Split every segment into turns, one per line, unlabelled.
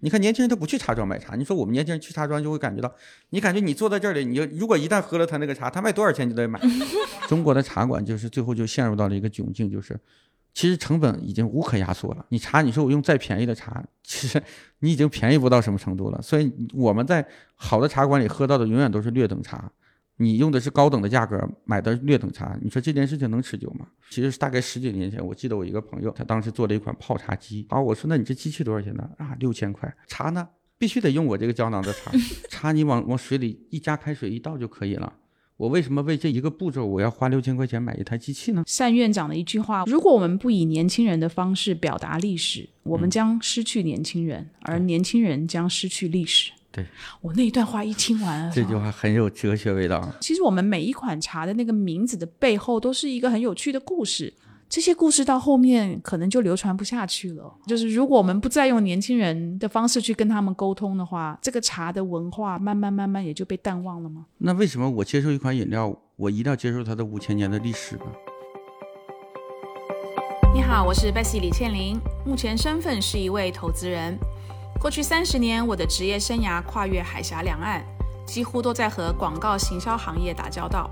你看年轻人他不去茶庄买茶，你说我们年轻人去茶庄就会感觉到，你感觉你坐在这里，你就如果一旦喝了他那个茶，他卖多少钱你都得买。中国的茶馆就是最后就陷入到了一个窘境，就是其实成本已经无可压缩了。你茶，你说我用再便宜的茶，其实你已经便宜不到什么程度了。所以我们在好的茶馆里喝到的永远都是劣等茶。你用的是高等的价格买的劣等茶，你说这件事情能持久吗？其实是大概十几年前，我记得我一个朋友，他当时做了一款泡茶机。啊，我说那你这机器多少钱呢？啊，六千块。茶呢，必须得用我这个胶囊的茶。茶你往往水里一加开水一倒就可以了。我为什么为这一个步骤我要花六千块钱买一台机器呢？
单院长的一句话：如果我们不以年轻人的方式表达历史，我们将失去年轻人，而年轻人将失去历史。
对
我那一段话一听完，
这句话很有哲学味道。
其实我们每一款茶的那个名字的背后，都是一个很有趣的故事。这些故事到后面可能就流传不下去了。就是如果我们不再用年轻人的方式去跟他们沟通的话，这个茶的文化慢慢慢慢也就被淡忘了吗？
那为什么我接受一款饮料，我一定要接受它的五千年的历史呢？
你好，我是 Bessy 李倩玲，目前身份是一位投资人。过去三十年，我的职业生涯跨越海峡两岸，几乎都在和广告行销行业打交道。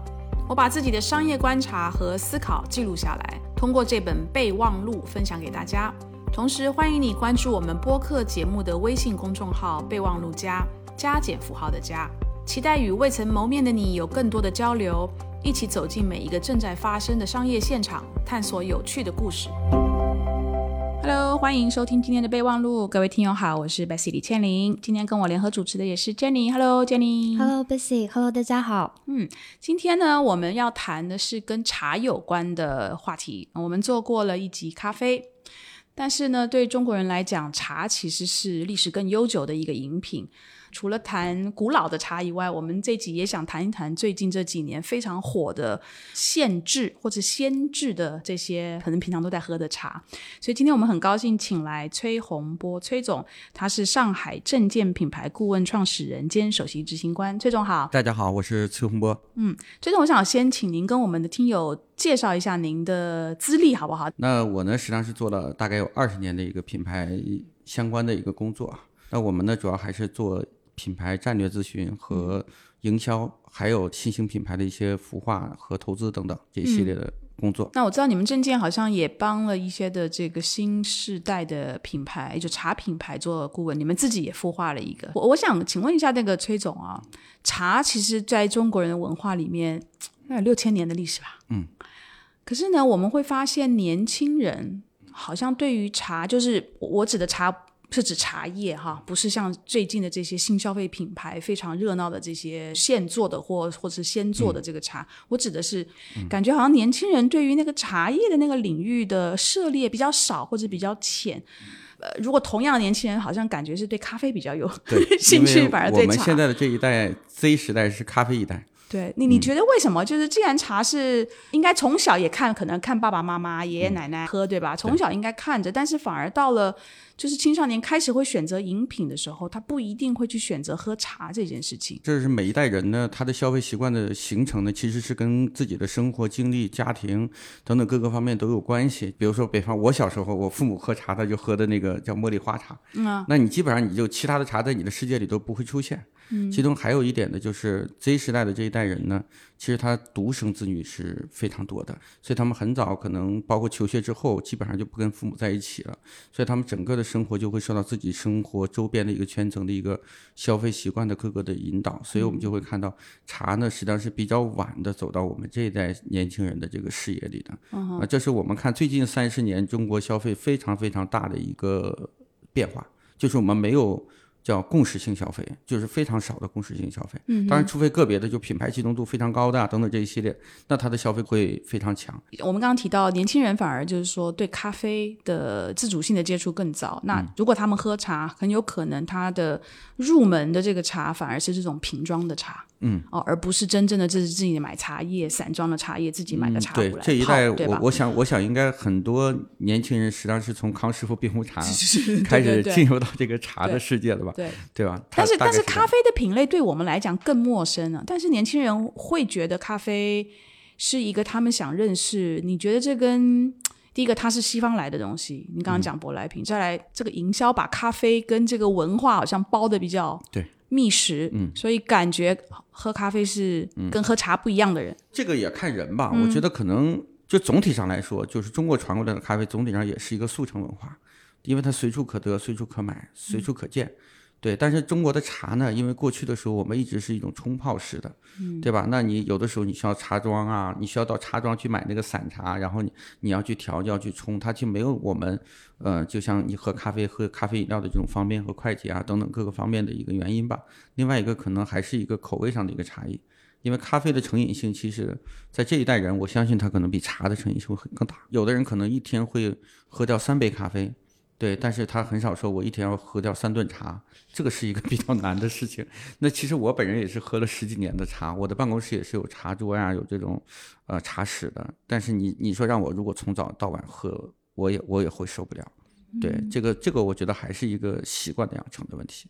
我把自己的商业观察和思考记录下来，通过这本备忘录分享给大家。同时，欢迎你关注我们播客节目的微信公众号“备忘录加加减符号的加”，期待与未曾谋面的你有更多的交流，一起走进每一个正在发生的商业现场，探索有趣的故事。Hello，欢迎收听今天的备忘录。各位听友好，我是 Bessy 李倩玲。今天跟我联合主持的也是 Jenny。Hello，Jenny。
Hello，Bessy。Hello，大家好。
嗯，今天呢，我们要谈的是跟茶有关的话题。我们做过了一集咖啡，但是呢，对中国人来讲，茶其实是历史更悠久的一个饮品。除了谈古老的茶以外，我们这集也想谈一谈最近这几年非常火的现制或者鲜制的这些可能平常都在喝的茶。所以今天我们很高兴请来崔洪波崔总，他是上海证件品牌顾问创始人兼首席执行官。崔总好，
大家好，我是崔洪波。
嗯，崔总，我想先请您跟我们的听友介绍一下您的资历好不好？
那我呢，实际上是做了大概有二十年的一个品牌相关的一个工作。那我们呢，主要还是做。品牌战略咨询和营销，还有新兴品牌的一些孵化和投资等等这一系列的工作。
那我知道你们证件好像也帮了一些的这个新世代的品牌，就茶品牌做顾问。你们自己也孵化了一个。我我想请问一下那个崔总啊，茶其实在中国人的文化里面，那有六千年的历史吧？
嗯。
可是呢，我们会发现年轻人好像对于茶，就是我指的茶。是指茶叶哈，不是像最近的这些新消费品牌非常热闹的这些现做的或或是先做的这个茶。我指的是，感觉好像年轻人对于那个茶叶的那个领域的涉猎比较少或者比较浅。呃，如果同样年轻人好像感觉是对咖啡比较有兴趣，反而对
茶。我们现在的这一代 Z 时代是咖啡一代。
对你，你觉得为什么？就是既然茶是应该从小也看，可能看爸爸妈妈、爷爷奶奶喝，对吧？从小应该看着，但是反而到了就是青少年开始会选择饮品的时候，他不一定会去选择喝茶这件事情。
这是每一代人呢，他的消费习惯的形成呢，其实是跟自己的生活经历、家庭等等各个方面都有关系。比如说，北方我小时候，我父母喝茶，他就喝的那个叫茉莉花茶，
嗯，
那你基本上你就其他的茶在你的世界里都不会出现。嗯其中还有一点呢，就是 Z 时代的这一代人呢，其实他独生子女是非常多的，所以他们很早可能包括求学之后，基本上就不跟父母在一起了，所以他们整个的生活就会受到自己生活周边的一个圈层的一个消费习惯的各个的引导，所以我们就会看到茶呢，实际上是比较晚的走到我们这一代年轻人的这个视野里的，啊，这是我们看最近三十年中国消费非常非常大的一个变化，就是我们没有。叫共识性消费，就是非常少的共识性消费。
嗯，
当然，除非个别的就品牌集中度非常高的等等这一系列，那它的消费会非常强。
我们刚刚提到年轻人反而就是说对咖啡的自主性的接触更早。那如果他们喝茶，很有可能他的入门的这个茶反而是这种瓶装的茶。
嗯
哦，而不是真正的这是自己买茶叶散装的茶叶，自己买的茶
壶来
对
这一代，我我想我想应该很多年轻人实际上是从康师傅冰红茶 开始进入到这个茶的世界了吧？
对
对吧？
但是但
是
咖啡的品类对我们来讲更陌生了。但是年轻人会觉得咖啡是一个他们想认识。你觉得这跟？第一个它是西方来的东西，你刚刚讲舶来品，再来这个营销把咖啡跟这个文化好像包的比较
对
密实，
嗯
所以感觉喝咖啡是跟喝茶不一样的人。
这个也看人吧，我觉得可能就总体上来说，就是中国传过来的咖啡，总体上也是一个速成文化，因为它随处可得、随处可买、随处可见。对，但是中国的茶呢，因为过去的时候我们一直是一种冲泡式的，对吧？那你有的时候你需要茶庄啊，你需要到茶庄去买那个散茶，然后你你要去调，要去冲，它就没有我们，呃，就像你喝咖啡、喝咖啡饮料的这种方便和快捷啊等等各个方面的一个原因吧。另外一个可能还是一个口味上的一个差异。因为咖啡的成瘾性，其实在这一代人，我相信他可能比茶的成瘾性会更大。有的人可能一天会喝掉三杯咖啡，对，但是他很少说我一天要喝掉三顿茶，这个是一个 比较难的事情。那其实我本人也是喝了十几年的茶，我的办公室也是有茶桌呀、有这种呃茶室的。但是你你说让我如果从早到晚喝，我也我也会受不了。对，这个这个我觉得还是一个习惯的养成的问题。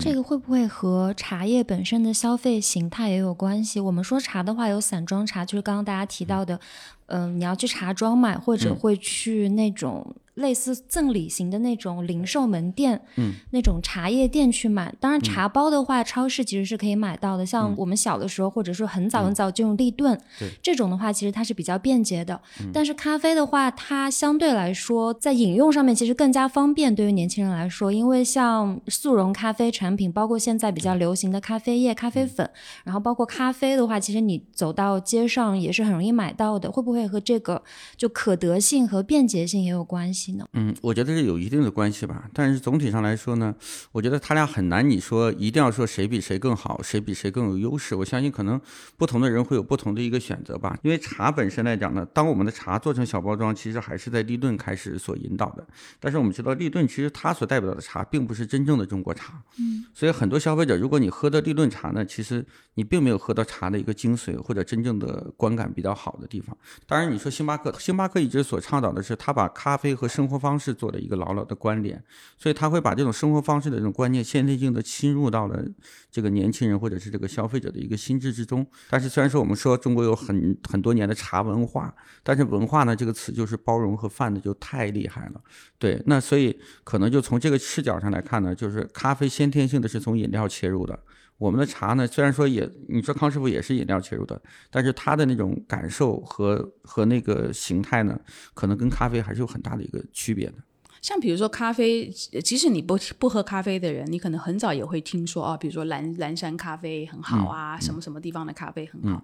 这个会不会和茶叶本身的消费形态也有关系？我们说茶的话，有散装茶，就是刚刚大家提到的，嗯、你要去茶庄买，或者会去那种类似赠礼型的那种零售门店，
嗯，
那种茶叶店去买。当然，茶包的话，超市其实是可以买到的。像我们小的时候，或者说很早很早就用立顿，
对
这种的话，其实它是比较便捷的。但是咖啡的话，它相对来说在饮用上面其实更加方便，对于年轻人来说，因为像速溶咖啡产品，包括现在比较流行的咖啡液、咖啡粉，然后包括咖啡的话，其实你走到街上也是很容易买到的。会不会和这个就可得性和便捷性也有关系
嗯，我觉得是有一定的关系吧，但是总体上来说呢，我觉得他俩很难，你说一定要说谁比谁更好，谁比谁更有优势。我相信可能不同的人会有不同的一个选择吧。因为茶本身来讲呢，当我们的茶做成小包装，其实还是在立顿开始所引导的。但是我们知道立顿其实它所代表的茶并不是真正的中国茶，嗯，所以很多消费者如果你喝的立顿茶呢，其实你并没有喝到茶的一个精髓或者真正的观感比较好的地方。当然，你说星巴克，星巴克一直所倡导的是，他把咖啡和生活方式做的一个牢牢的关联，所以他会把这种生活方式的这种观念先天性的侵入到了这个年轻人或者是这个消费者的一个心智之中。但是虽然说我们说中国有很很多年的茶文化，但是文化呢这个词就是包容和泛的就太厉害了。对，那所以可能就从这个视角上来看呢，就是咖啡先天性的是从饮料切入的。我们的茶呢，虽然说也，你说康师傅也是饮料切入的，但是它的那种感受和和那个形态呢，可能跟咖啡还是有很大的一个区别的。
像比如说咖啡，呃即使你不不喝咖啡的人，你可能很早也会听说啊，比如说蓝蓝山咖啡很好啊，什么什么地方的咖啡很好。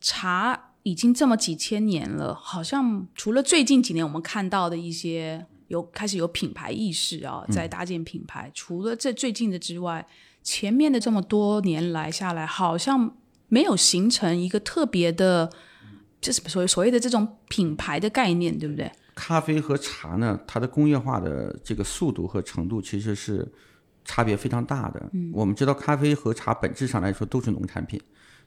茶已经这么几千年了，好像除了最近几年我们看到的一些有开始有品牌意识啊，在搭建品牌，除了这最近的之外，前面的这么多年来下来，好像没有形成一个特别的，就是所谓所谓的这种品牌的概念，对不对？
咖啡和茶呢，它的工业化的这个速度和程度其实是差别非常大的。我们知道，咖啡和茶本质上来说都是农产品，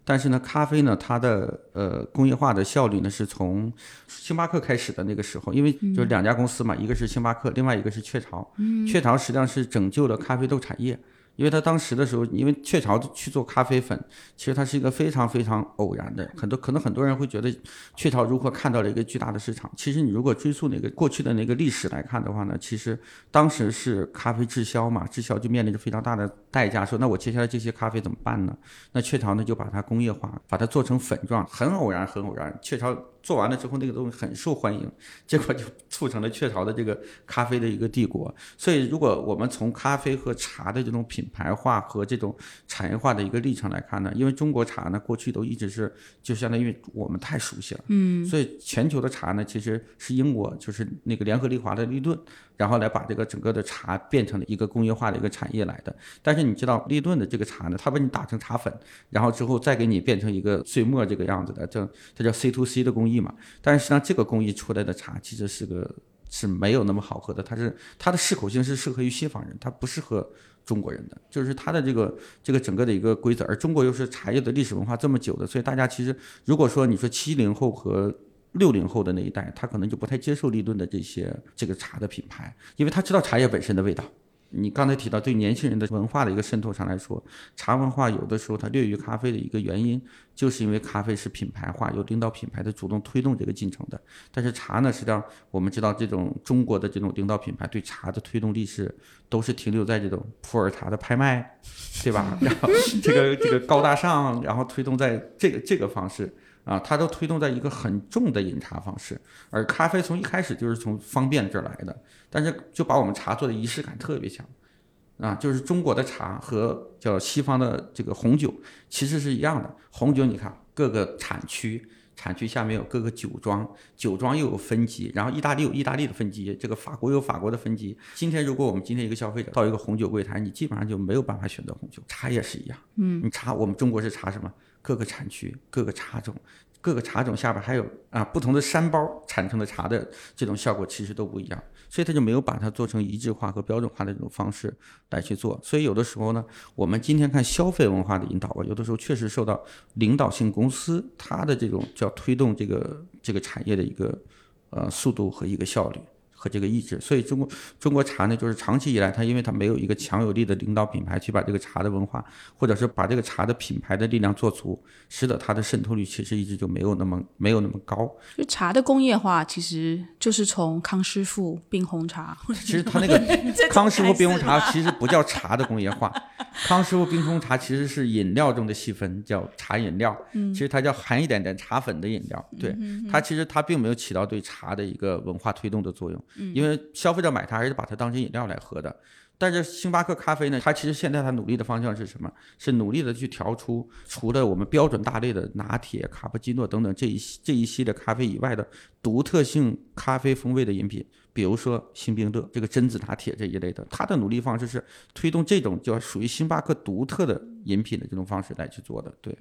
但是呢，咖啡呢，它的呃工业化的效率呢，是从星巴克开始的那个时候，因为就是两家公司嘛，一个是星巴克，另外一个是雀巢。雀巢实际上是拯救了咖啡豆产业。因为他当时的时候，因为雀巢去做咖啡粉，其实它是一个非常非常偶然的，很多可能很多人会觉得雀巢如何看到了一个巨大的市场。其实你如果追溯那个过去的那个历史来看的话呢，其实当时是咖啡滞销嘛，滞销就面临着非常大的代价，说那我接下来这些咖啡怎么办呢？那雀巢呢就把它工业化，把它做成粉状，很偶然，很偶然，雀巢。做完了之后，那个东西很受欢迎，结果就促成了雀巢的这个咖啡的一个帝国。所以，如果我们从咖啡和茶的这种品牌化和这种产业化的一个历程来看呢，因为中国茶呢过去都一直是就相当于我们太熟悉了，嗯，所以全球的茶呢其实是英国就是那个联合利华的利顿，然后来把这个整个的茶变成了一个工业化的一个产业来的。但是你知道利顿的这个茶呢，它把你打成茶粉，然后之后再给你变成一个碎末这个样子的，这它叫 C to C 的工工艺。嘛，但是实际上这个工艺出来的茶其实是个是没有那么好喝的，它是它的适口性是适合于西方人，它不适合中国人的，就是它的这个这个整个的一个规则。而中国又是茶叶的历史文化这么久的，所以大家其实如果说你说七零后和六零后的那一代，他可能就不太接受立顿的这些这个茶的品牌，因为他知道茶叶本身的味道。你刚才提到对年轻人的文化的一个渗透上来说，茶文化有的时候它略于咖啡的一个原因，就是因为咖啡是品牌化，有领导品牌的主动推动这个进程的。但是茶呢，实际上我们知道，这种中国的这种领导品牌对茶的推动力是都是停留在这种普洱茶的拍卖，对吧？然后这个这个高大上，然后推动在这个这个方式。啊，它都推动在一个很重的饮茶方式，而咖啡从一开始就是从方便这儿来的，但是就把我们茶做的仪式感特别强，啊，就是中国的茶和叫西方的这个红酒其实是一样的，红酒你看各个产区，产区下面有各个酒庄，酒庄又有分级，然后意大利有意大利的分级，这个法国有法国的分级。今天如果我们今天一个消费者到一个红酒柜台，你基本上就没有办法选择红酒，茶也是一样，嗯，你茶我们中国是茶什么？各个产区、各个茶种、各个茶种下边还有啊不同的山包产生的茶的这种效果其实都不一样，所以他就没有把它做成一致化和标准化的这种方式来去做。所以有的时候呢，我们今天看消费文化的引导吧，有的时候确实受到领导性公司它的这种叫推动这个这个产业的一个呃速度和一个效率。和这个意志，所以中国中国茶呢，就是长期以来，它因为它没有一个强有力的领导品牌去把这个茶的文化，或者是把这个茶的品牌的力量做足，使得它的渗透率其实一直就没有那么没有那么高。
就茶的工业化，其实就是从康师傅冰红茶。
其实它那个康师傅冰红茶其实不叫茶的工业化，康师傅冰红茶其实是饮料中的细分，叫茶饮料。其实它叫含一点点茶粉的饮料。对它其实它并没有起到对茶的一个文化推动的作用。因为消费者买它还是把它当成饮料来喝的，但是星巴克咖啡呢，它其实现在它努力的方向是什么？是努力的去调出除了我们标准大类的拿铁、卡布奇诺等等这一这一系列咖啡以外的独特性咖啡风味的饮品。比如说星冰乐这个榛子拿铁这一类的，它的努力方式是推动这种叫属于星巴克独特的饮品的这种方式来去做的，对，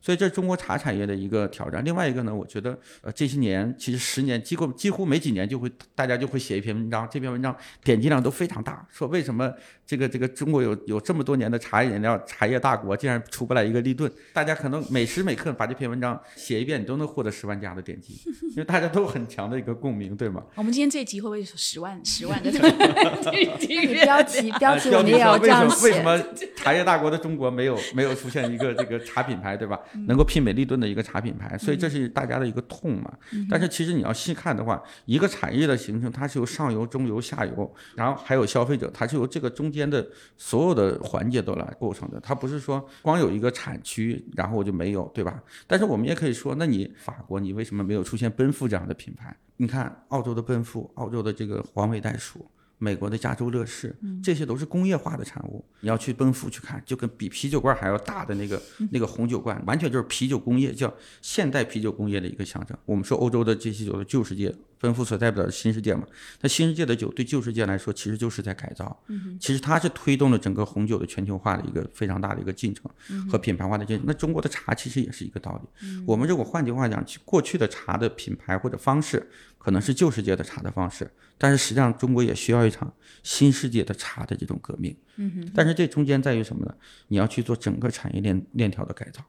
所以这是中国茶产业的一个挑战。另外一个呢，我觉得呃这些年其实十年几乎几乎没几年就会大家就会写一篇文章，这篇文章点击量都非常大，说为什么这个这个中国有有这么多年的茶饮料茶叶大国，竟然出不来一个立顿？大家可能每时每刻把这篇文章写一遍，你都能获得十万加的点击，因为大家都很强的一个共鸣，对吗？
我们今天这集会。不会十万十万个
标题标题我们也要这样
写。为什么茶叶大国的中国没有没有出现一个这个茶品牌，对吧？能够媲美立顿的一个茶品牌，所以这是大家的一个痛嘛。但是其实你要细看的话，一个产业的形成，它是由上游、中游、下游，然后还有消费者，它是由这个中间的所有的环节都来构成的。它不是说光有一个产区，然后我就没有，对吧？但是我们也可以说，那你法国，你为什么没有出现奔富这样的品牌？你看，澳洲的奔富，澳洲的这个黄尾袋鼠。美国的加州乐事，这些都是工业化的产物。你要去奔富去看，就跟比啤酒罐还要大的那个那个红酒罐，完全就是啤酒工业，叫现代啤酒工业的一个象征。我们说欧洲的这些酒的旧世界，奔富所代表的新世界嘛。那新世界的酒对旧世界来说，其实就是在改造。其实它是推动了整个红酒的全球化的一个非常大的一个进程和品牌化的进程。那中国的茶其实也是一个道理。我们如果换句话讲，过去的茶的品牌或者方式。可能是旧世界的茶的方式，但是实际上中国也需要一场新世界的茶的这种革命。
嗯哼。
但是这中间在于什么呢？你要去做整个产业链链条的改造。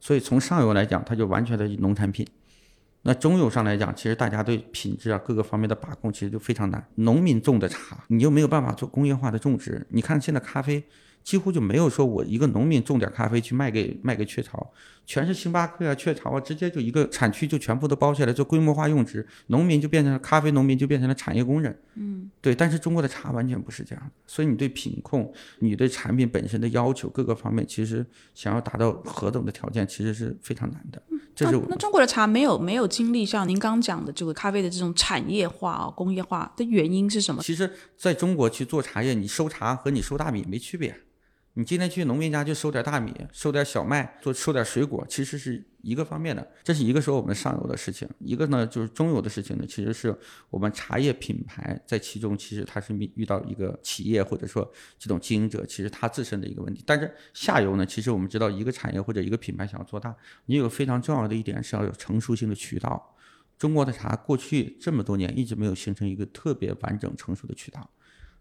所以从上游来讲，它就完全的农产品；那中游上来讲，其实大家对品质啊各个方面的把控其实就非常难。农民种的茶，你又没有办法做工业化的种植。你看现在咖啡。几乎就没有说我一个农民种点咖啡去卖给卖给雀巢，全是星巴克啊、雀巢啊，直接就一个产区就全部都包下来做规模化用植，农民就变成了咖啡农民就变成了产业工人。
嗯，
对。但是中国的茶完全不是这样的，所以你对品控、你对产品本身的要求各个方面，其实想要达到何等的条件，其实是非常难的。这是
那中国的茶没有没有经历像您刚讲的这个咖啡的这种产业化啊、工业化的原因是什么？
其实在中国去做茶叶，你收茶和你收大米没区别。你今天去农民家就收点大米，收点小麦，做收点水果，其实是一个方面的。这是一个说我们上游的事情，一个呢就是中游的事情呢，其实是我们茶叶品牌在其中，其实它是遇到一个企业或者说这种经营者，其实他自身的一个问题。但是下游呢，其实我们知道一个产业或者一个品牌想要做大，你有非常重要的一点是要有成熟性的渠道。中国的茶过去这么多年一直没有形成一个特别完整成熟的渠道。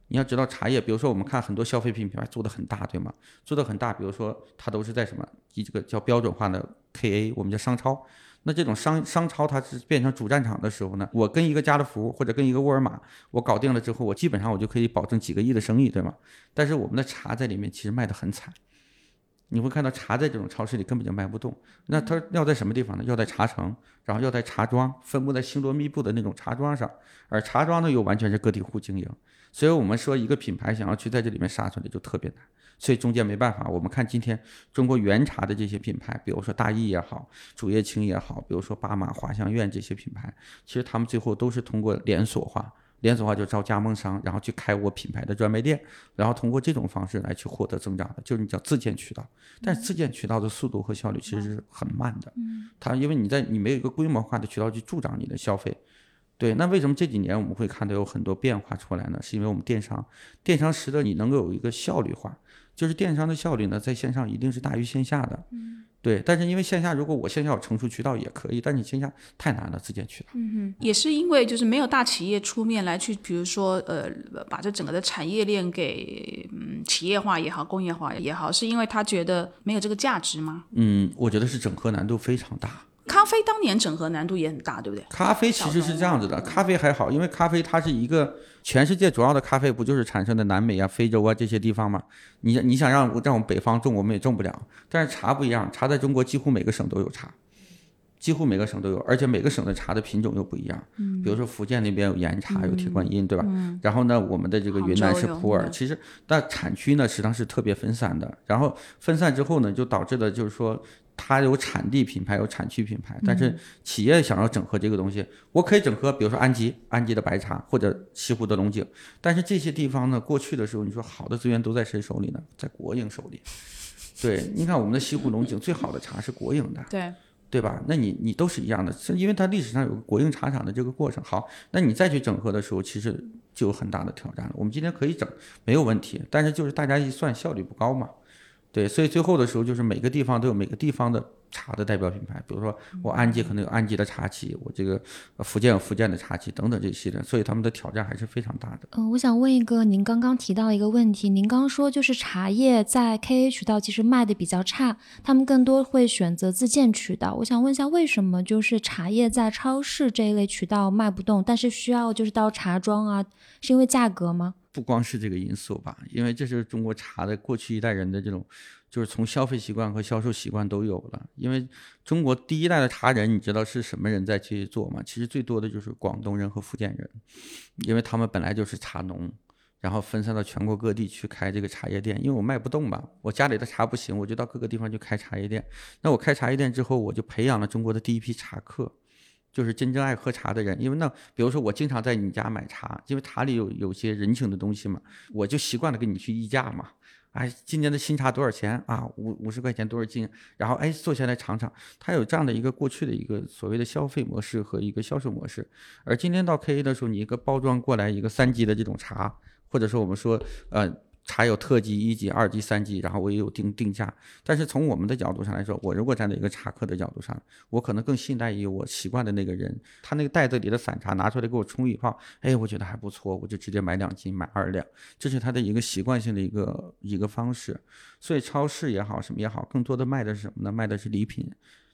你要知道茶叶，比如说我们看很多消费品品牌做的很大，对吗？做的很大，比如说它都是在什么以这个叫标准化的 KA，我们叫商超。那这种商商超它是变成主战场的时候呢，我跟一个家乐福或者跟一个沃尔玛，我搞定了之后，我基本上我就可以保证几个亿的生意，对吗？但是我们的茶在里面其实卖得很惨。你会看到茶在这种超市里根本就卖不动，那它要在什么地方呢？要在茶城，然后要在茶庄，分布在星罗密布的那种茶庄上，而茶庄呢又完全是个体户经营，所以我们说一个品牌想要去在这里面杀出来就特别难，所以中间没办法。我们看今天中国原茶的这些品牌，比如说大益也好，竹叶青也好，比如说巴马、华香苑这些品牌，其实他们最后都是通过连锁化。连锁化就招加盟商，然后去开我品牌的专卖店，然后通过这种方式来去获得增长的，就是你叫自建渠道。但是自建渠道的速度和效率其实是很慢的。嗯，它因为你在你没有一个规模化的渠道去助长你的消费。对，那为什么这几年我们会看到有很多变化出来呢？是因为我们电商，电商使得你能够有一个效率化，就是电商的效率呢，在线上一定是大于线下的。嗯。对，但是因为线下，如果我线下有成熟渠道也可以，但你线下太难了，自建渠道。
嗯哼，也是因为就是没有大企业出面来去，比如说呃，把这整个的产业链给嗯企业化也好，工业化也好，是因为他觉得没有这个价值吗？
嗯，我觉得是整合难度非常大。
咖啡当年整合难度也很大，对不对？
咖啡其实是这样子的，咖啡还好，因为咖啡它是一个全世界主要的咖啡，不就是产生的南美啊、非洲啊这些地方吗？你你想让让我们北方种，我们也种不了。但是茶不一样，茶在中国几乎每个省都有茶，几乎每个省都有，而且每个省的茶的品种又不一样。嗯，比如说福建那边有岩茶，有铁观音，对吧？嗯。然后呢，我们的这个云南是普洱，其实但产区呢实际上是特别分散的。然后分散之后呢，就导致的就是说。它有产地品牌，有产区品牌，但是企业想要整合这个东西，我可以整合，比如说安吉、安吉的白茶或者西湖的龙井，但是这些地方呢，过去的时候，你说好的资源都在谁手里呢？在国营手里。对，你看我们的西湖龙井 最好的茶是国营的，
对，
对吧？那你你都是一样的，是因为它历史上有个国营茶厂的这个过程。好，那你再去整合的时候，其实就有很大的挑战了。我们今天可以整，没有问题，但是就是大家一算效率不高嘛。对，所以最后的时候就是每个地方都有每个地方的茶的代表品牌，比如说我安吉可能有安吉的茶企，我这个福建有福建的茶企等等这些的，所以他们的挑战还是非常大的。
嗯，我想问一个，您刚刚提到一个问题，您刚刚说就是茶叶在 KA 渠道其实卖的比较差，他们更多会选择自建渠道。我想问一下，为什么就是茶叶在超市这一类渠道卖不动，但是需要就是到茶庄啊，是因为价格吗？
不光是这个因素吧，因为这是中国茶的过去一代人的这种，就是从消费习惯和销售习惯都有了。因为中国第一代的茶人，你知道是什么人在去做吗？其实最多的就是广东人和福建人，因为他们本来就是茶农，然后分散到全国各地去开这个茶叶店。因为我卖不动吧，我家里的茶不行，我就到各个地方去开茶叶店。那我开茶叶店之后，我就培养了中国的第一批茶客。就是真正爱喝茶的人，因为那比如说我经常在你家买茶，因为茶里有有些人情的东西嘛，我就习惯了跟你去议价嘛。哎，今年的新茶多少钱啊？五五十块钱多少斤？然后哎，坐下来尝尝，它有这样的一个过去的一个所谓的消费模式和一个销售模式。而今天到 K A 的时候，你一个包装过来一个三级的这种茶，或者说我们说呃。茶有特级、一级、二级、三级，然后我也有定定价。但是从我们的角度上来说，我如果站在一个茶客的角度上，我可能更信赖于我习惯的那个人。他那个袋子里的散茶拿出来给我冲一泡，哎，我觉得还不错，我就直接买两斤，买二两。这是他的一个习惯性的一个一个方式。所以超市也好，什么也好，更多的卖的是什么呢？卖的是礼品，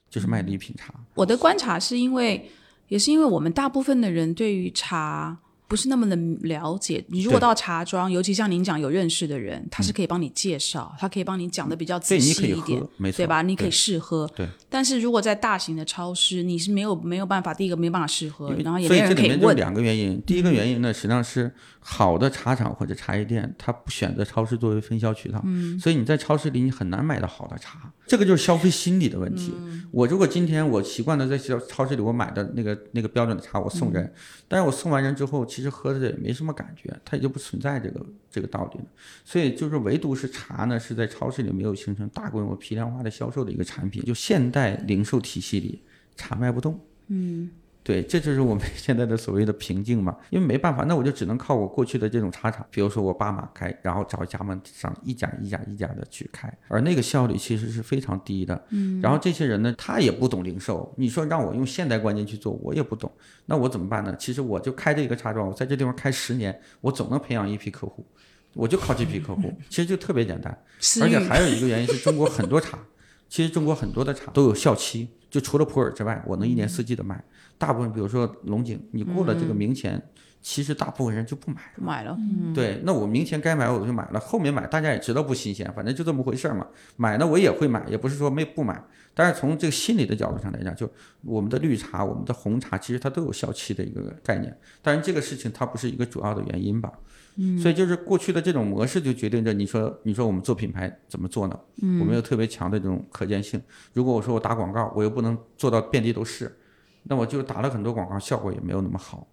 就是卖礼品茶。
我的观察是因为，也是因为我们大部分的人对于茶。不是那么的了解。你如果到茶庄，尤其像您讲有认识的人，他是可以帮你介绍，他可以帮你讲的比较仔细一点，对吧？你可以试喝。
对。
但是如果在大型的超市，你是没有没有办法，第一个没有办法试喝，然后也没人可以问。
两个原因，第一个原因呢，实际上是好的茶厂或者茶叶店，他不选择超市作为分销渠道，嗯，所以你在超市里你很难买到好的茶。这个就是消费心理的问题。我如果今天我习惯的在超超市里我买的那个那个标准的茶，我送人，但是我送完人之后，其实其实喝着也没什么感觉，它也就不存在这个这个道理了。所以就是唯独是茶呢，是在超市里没有形成大规模批量化的销售的一个产品。就现代零售体系里，茶卖不动。嗯。对，这就是我们 现在的所谓的瓶颈嘛，因为没办法，那我就只能靠我过去的这种茶厂，比如说我爸妈开，然后找加盟商一家一家一家的去开，而那个效率其实是非常低的。嗯，然后这些人呢，他也不懂零售，你说让我用现代观念去做，我也不懂，那我怎么办呢？其实我就开这个茶庄，我在这地方开十年，我总能培养一批客户，我就靠这批客户，其实就特别简单。而且还有一个原因是中国很多茶，其实中国很多的茶都有效期。就除了普洱之外，我能一年四季的卖。大部分比如说龙井，你过了这个明前，其实大部分人就不买了。
买了，
对，那我明前该买我就买了，后面买大家也知道不新鲜，反正就这么回事儿嘛。买呢我也会买，也不是说没不买，但是从这个心理的角度上来讲，就我们的绿茶、我们的红茶，其实它都有效期的一个概念，但是这个事情它不是一个主要的原因吧。嗯，所以就是过去的这种模式就决定着你说你说我们做品牌怎么做呢？嗯，我们有特别强的这种可见性。如果我说我打广告，我又不能做到遍地都是，那我就打了很多广告，效果也没有那么好。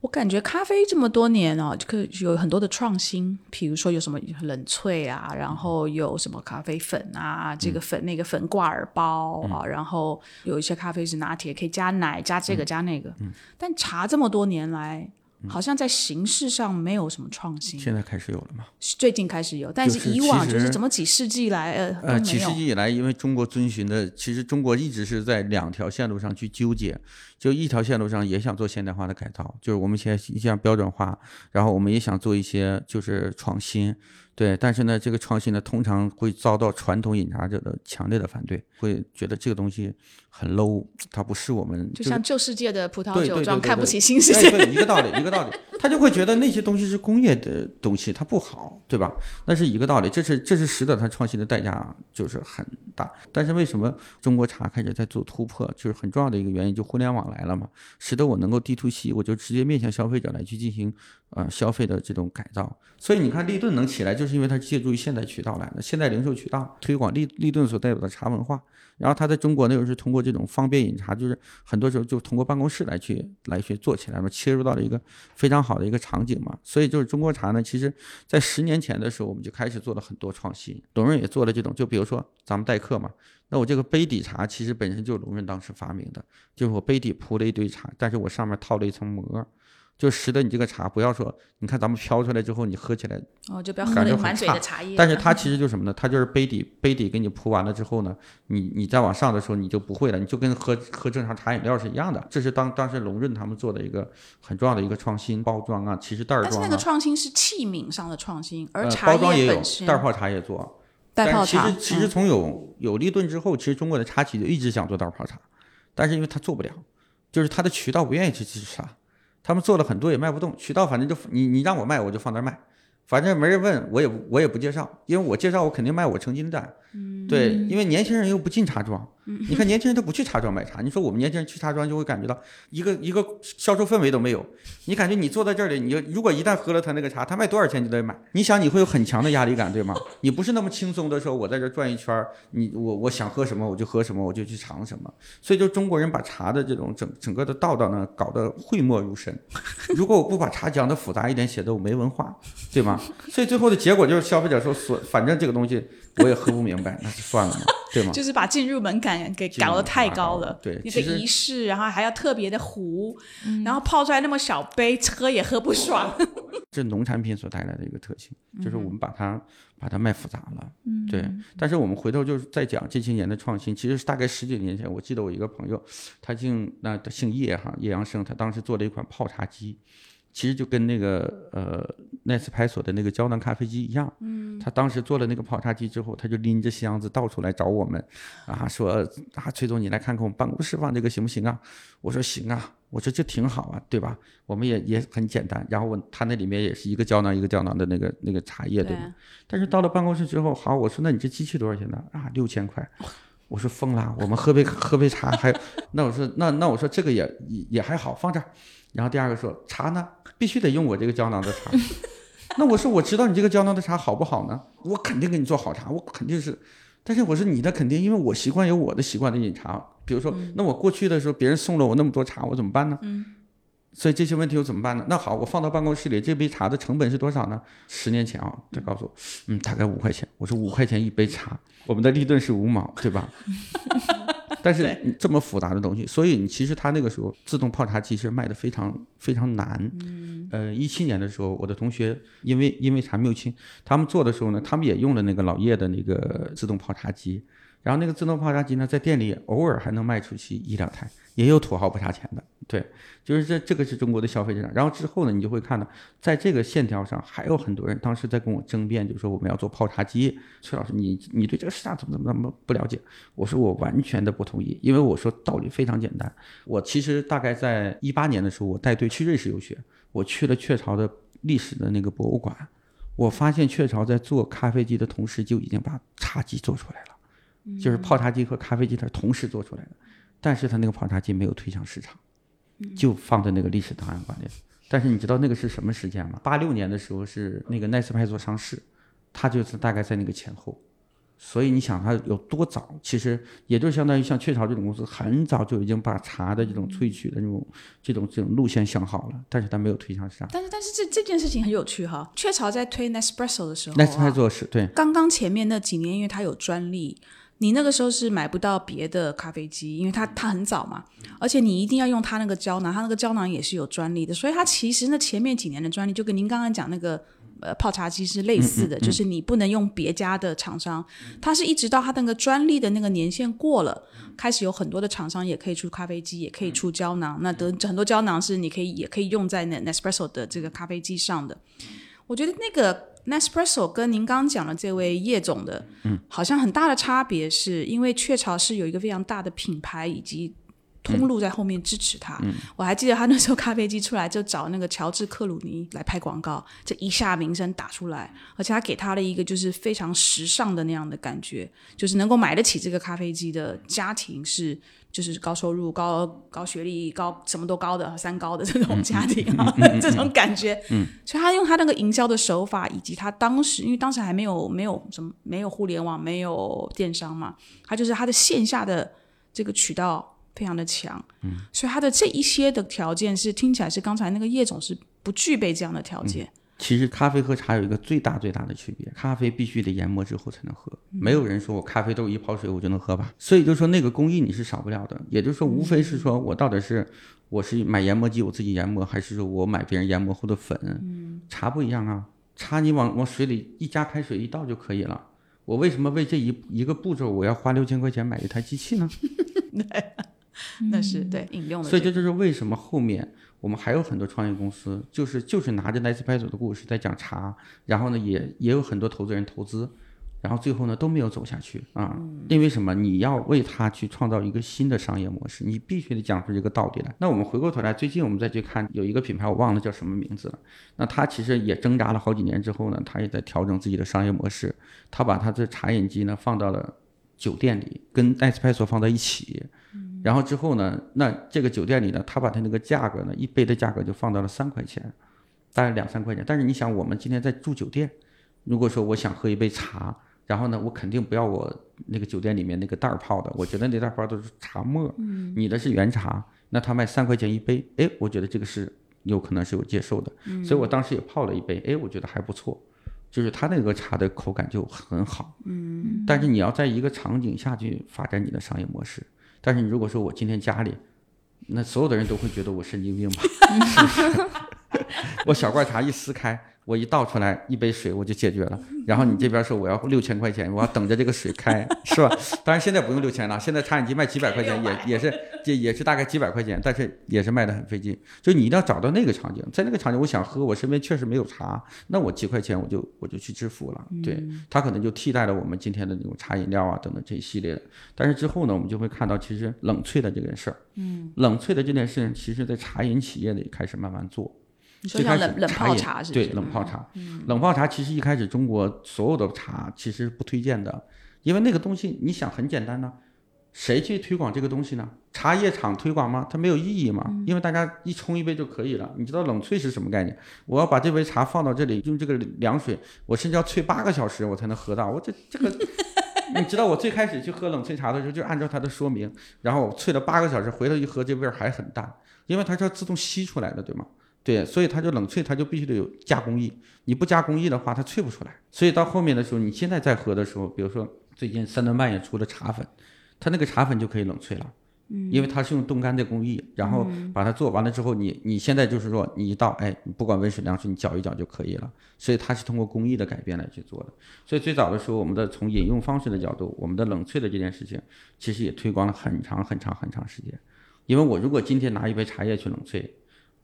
我感觉咖啡这么多年啊，这个有很多的创新，比如说有什么冷萃啊，然后有什么咖啡粉啊，这个粉那个粉挂耳包啊，然后有一些咖啡是拿铁，可以加奶加这个加那个。但茶这么多年来，好像在形式上没有什么创新。
现在开始有了吗？
最近开始有，但
是
以往就是怎么几世纪来呃
呃，几世。纪以来，因为中国遵循的，其实中国一直是在两条线路上去纠结，就一条线路上也想做现代化的改造，就是我们现在想标准化，然后我们也想做一些就是创新，对，但是呢，这个创新呢，通常会遭到传统饮茶者的强烈的反对，会觉得这个东西很 low，它不是我们
就是像旧世界的葡萄酒庄，
对对对对
看不起新世界。
哎对，一个道理，一个道理，他就会觉得那些东西是工业的东西，它不好，对吧？那是一个道理，这是这是使得它创新的代价就是很大。但是为什么中国茶开始在做突破，就是很重要的一个原因，就互联网来了嘛，使得我能够 D to C，我就直接面向消费者来去进行呃消费的这种改造。所以你看立顿能起来，就是因为它借助于现代渠道来的，现代零售渠道推广立立顿所代表的茶文化。然后它在中国那时候是通过这种方便饮茶，就是很多时候就通过办公室来去来去做起来嘛，切入到了一个非常好的一个场景嘛。所以就是中国茶呢，其实在十年前的时候，我们就开始做了很多创新。董润也做了这种，就比如说咱们待客嘛，那我这个杯底茶其实本身就是龙润当时发明的，就是我杯底铺了一堆茶，但是我上面套了一层膜。就使得你这个茶不要说，你看咱们飘出来之后，你喝起来
哦，就不要喝那个满嘴的茶叶。
但是它其 实就是什么呢？它就是杯底杯底给你铺完了之后呢，你你再往上的时候你就不会了，你就跟喝喝正常茶饮料是一样的。这是当当时龙润他们做的一个很重要的一个创新，包装啊，其实袋儿装啊
但是那个，创新是器皿上的创新，而
呃，
茶
包装也有
叶
袋泡茶也做。
袋泡茶
但其实，其实
嗯。
从有有立顿之后，其实中国的茶企就一直想做袋儿泡茶，但是因为他做不了，就是他的渠道不愿意去支持他，他们做了很多也卖不动，渠道反正就你你让我卖我就放那儿卖，反正没人问我也我也不介绍，因为我介绍我肯定卖我成斤单，
嗯
对，因为年轻人又不进茶庄，你看年轻人他不去茶庄买茶，你说我们年轻人去茶庄就会感觉到一个一个销售氛围都没有，你感觉你坐在这里，你如果一旦喝了他那个茶，他卖多少钱你都得买，你想你会有很强的压力感，对吗？你不是那么轻松的说，我在这转一圈儿，你我我想喝什么我就喝什么，我就去尝什么，所以就中国人把茶的这种整整个的道道呢搞得讳莫如深。如果我不把茶讲的复杂一点，显得我没文化，对吗？所以最后的结果就是消费者说所反正这个东西我也喝不明白，那就算了嘛，对吗？
就是把进入门槛给搞得太
高
高了。那个
对一个
仪式，然后还要特别的壶，然后泡出来那么小杯，喝也喝不爽。
这农产品所带来的一个特性，就是我们把它把它卖复杂了，对。但是我们回头就是再讲这些年的创新，其实是大概十几年前，我记得我一个朋友，他姓那他姓叶哈，叶阳生，他当时做了一款泡茶机，其实就跟那个呃奈斯派索的那个胶囊咖啡机一样，嗯，他当时做了那个泡茶机之后，他就拎着箱子到处来找我们，啊，说啊，崔总你来看看我们办公室放这个行不行啊？我说行啊，我说这挺好啊，对吧？我们也也很简单，然后我他那里面也是一个胶囊一个胶囊的那个那个茶叶，对吧？但是到了办公室之后，好，我说那你这机器多少钱呢？啊，六千块。我说疯了，我们喝杯 喝杯茶还，那我说那那我说这个也也也还好，放这儿。然后第二个说茶呢，必须得用我这个胶囊的茶。那我说我知道你这个胶囊的茶好不好呢？我肯定给你做好茶，我肯定是。但是我说你的肯定，因为我习惯有我的习惯的饮茶。比如说，那我过去的时候别人送了我那么多茶，我怎么办呢？所以这些问题又怎么办呢？那好，我放到办公室里，这杯茶的成本是多少呢？十年前啊，他告诉我，嗯，大概五块钱。我说五块钱一杯茶，我们的利润是五毛，对吧？但是你这么复杂的东西，所以你其实他那个时候自动泡茶机是卖的非常非常难。呃，一七年的时候，我的同学因为因为茶缪清，他们做的时候呢，他们也用了那个老叶的那个自动泡茶机，然后那个自动泡茶机呢，在店里偶尔还能卖出去一两台，也有土豪不差钱的。对，就是这这个是中国的消费市场。然后之后呢，你就会看到，在这个线条上还有很多人当时在跟我争辩，就说我们要做泡茶机。崔老师，你你对这个市场怎么怎么怎么不了解？我说我完全的不同意，因为我说道理非常简单。我其实大概在一八年的时候，我带队去瑞士游学，我去了雀巢的历史的那个博物馆，我发现雀巢在做咖啡机的同时就已经把茶机做出来了，就是泡茶机和咖啡机它是同时做出来的，但是它那个泡茶机没有推向市场。就放在那个历史档案馆里。但是你知道那个是什么时间吗？八六年的时候是那个奈斯派做上市，它就是大概在那个前后。所以你想它有多早？其实也就相当于像雀巢这种公司，很早就已经把茶的这种萃取的这种这种这种路线想好了，但是它没有推向市场。
但是但是这这件事情很有趣哈，雀巢在推 Nespresso 的时候，
奈斯派索是对，
刚刚前面那几年，因为它有专利。你那个时候是买不到别的咖啡机，因为它它很早嘛，而且你一定要用它那个胶囊，它那个胶囊也是有专利的，所以它其实那前面几年的专利就跟您刚刚讲那个呃泡茶机是类似的，就是你不能用别家的厂商，它是一直到它那个专利的那个年限过了，开始有很多的厂商也可以出咖啡机，也可以出胶囊，那得很多胶囊是你可以也可以用在那 Nespresso 的这个咖啡机上的，我觉得那个。Nespresso 跟您刚刚讲的这位叶总的，嗯，好像很大的差别是因为雀巢是有一个非常大的品牌以及通路在后面支持他。我还记得他那时候咖啡机出来就找那个乔治克鲁尼来拍广告，这一下名声打出来，而且他给他了一个就是非常时尚的那样的感觉，就是能够买得起这个咖啡机的家庭是。就是高收入、高高学历、高什么都高的三高的这种家庭啊，这种感觉。嗯，所以他用他那个营销的手法，以及他当时，因为当时还没有没有什么没有互联网、没有电商嘛，他就是他的线下的这个渠道非常的强。嗯，所以他的这一些的条件是听起来是刚才那个叶总是不具备这样的条件。
其实咖啡和茶有一个最大最大的区别，咖啡必须得研磨之后才能喝，没有人说我咖啡豆一泡水我就能喝吧。所以就说那个工艺你是少不了的，也就是说无非是说我到底是我是买研磨机我自己研磨，还是说我买别人研磨后的粉。嗯茶不一样啊，茶你往往水里一加开水一倒就可以了。我为什么为这一一个步骤我要花六千块钱买一台机器呢？
对，那是对引用的。
所以这就是为什么后面。我们还有很多创业公司，就是就是拿着奈斯派索的故事在讲茶，然后呢，也也有很多投资人投资，然后最后呢都没有走下去啊。因为什么？你要为他去创造一个新的商业模式，你必须得讲出这个道理来。那我们回过头来，最近我们再去看，有一个品牌我忘了叫什么名字了。那他其实也挣扎了好几年之后呢，他也在调整自己的商业模式。他把他的茶饮机呢放到了酒店里，跟奈斯派索放在一起。然后之后呢，那这个酒店里呢，他把他那个价格呢，一杯的价格就放到了三块钱，大概两三块钱。但是你想，我们今天在住酒店，如果说我想喝一杯茶，然后呢，我肯定不要我那个酒店里面那个袋儿泡的，我觉得那袋儿泡都是茶沫，你的是原茶，那他卖三块钱一杯，哎，我觉得这个是有可能是有接受的，所以我当时也泡了一杯，哎，我觉得还不错，就是他那个茶的口感就很好，嗯，但是你要在一个场景下去发展你的商业模式。但是你如果说我今天家里，那所有的人都会觉得我神经病吧？是不是？我小罐茶一撕开。我一倒出来一杯水我就解决了，然后你这边说我要六千块钱，我要等着这个水开，是吧？当然现在不用六千了，现在茶饮机卖几百块钱也也是，也也是大概几百块钱，但是也是卖的很费劲。就你一定要找到那个场景，在那个场景，我想喝，我身边确实没有茶，那我几块钱我就我就去支付了。对，它可能就替代了我们今天的那种茶饮料啊等等这一系列的。但是之后呢，我们就会看到其实冷萃的这件事儿，嗯，冷萃的这件事情，其实在茶饮企业里开始慢慢做。
最开始冷泡茶是
对冷泡茶，冷泡茶其实一开始中国所有的茶其实不推荐的，因为那个东西你想很简单呢，谁去推广这个东西呢？茶叶厂推广吗？它没有意义嘛，因为大家一冲一杯就可以了。你知道冷萃是什么概念？我要把这杯茶放到这里，用这个凉水，我甚至要萃八个小时我才能喝到。我这这个，你知道我最开始去喝冷萃茶的时候，就按照它的说明，然后萃了八个小时，回头一喝这味儿还很淡，因为它是要自动吸出来的，对吗？对，所以它就冷萃，它就必须得有加工艺。你不加工艺的话，它萃不出来。所以到后面的时候，你现在在喝的时候，比如说最近三顿半也出了茶粉，它那个茶粉就可以冷萃了。嗯因为它是用冻干的工艺，然后把它做完了之后，你你现在就是说你一倒，哎，不管温水凉水，你搅一搅就可以了。所以它是通过工艺的改变来去做的。所以最早的时候，我们的从饮用方式的角度，我们的冷萃的这件事情，其实也推广了很长很长很长时间。因为我如果今天拿一杯茶叶去冷萃，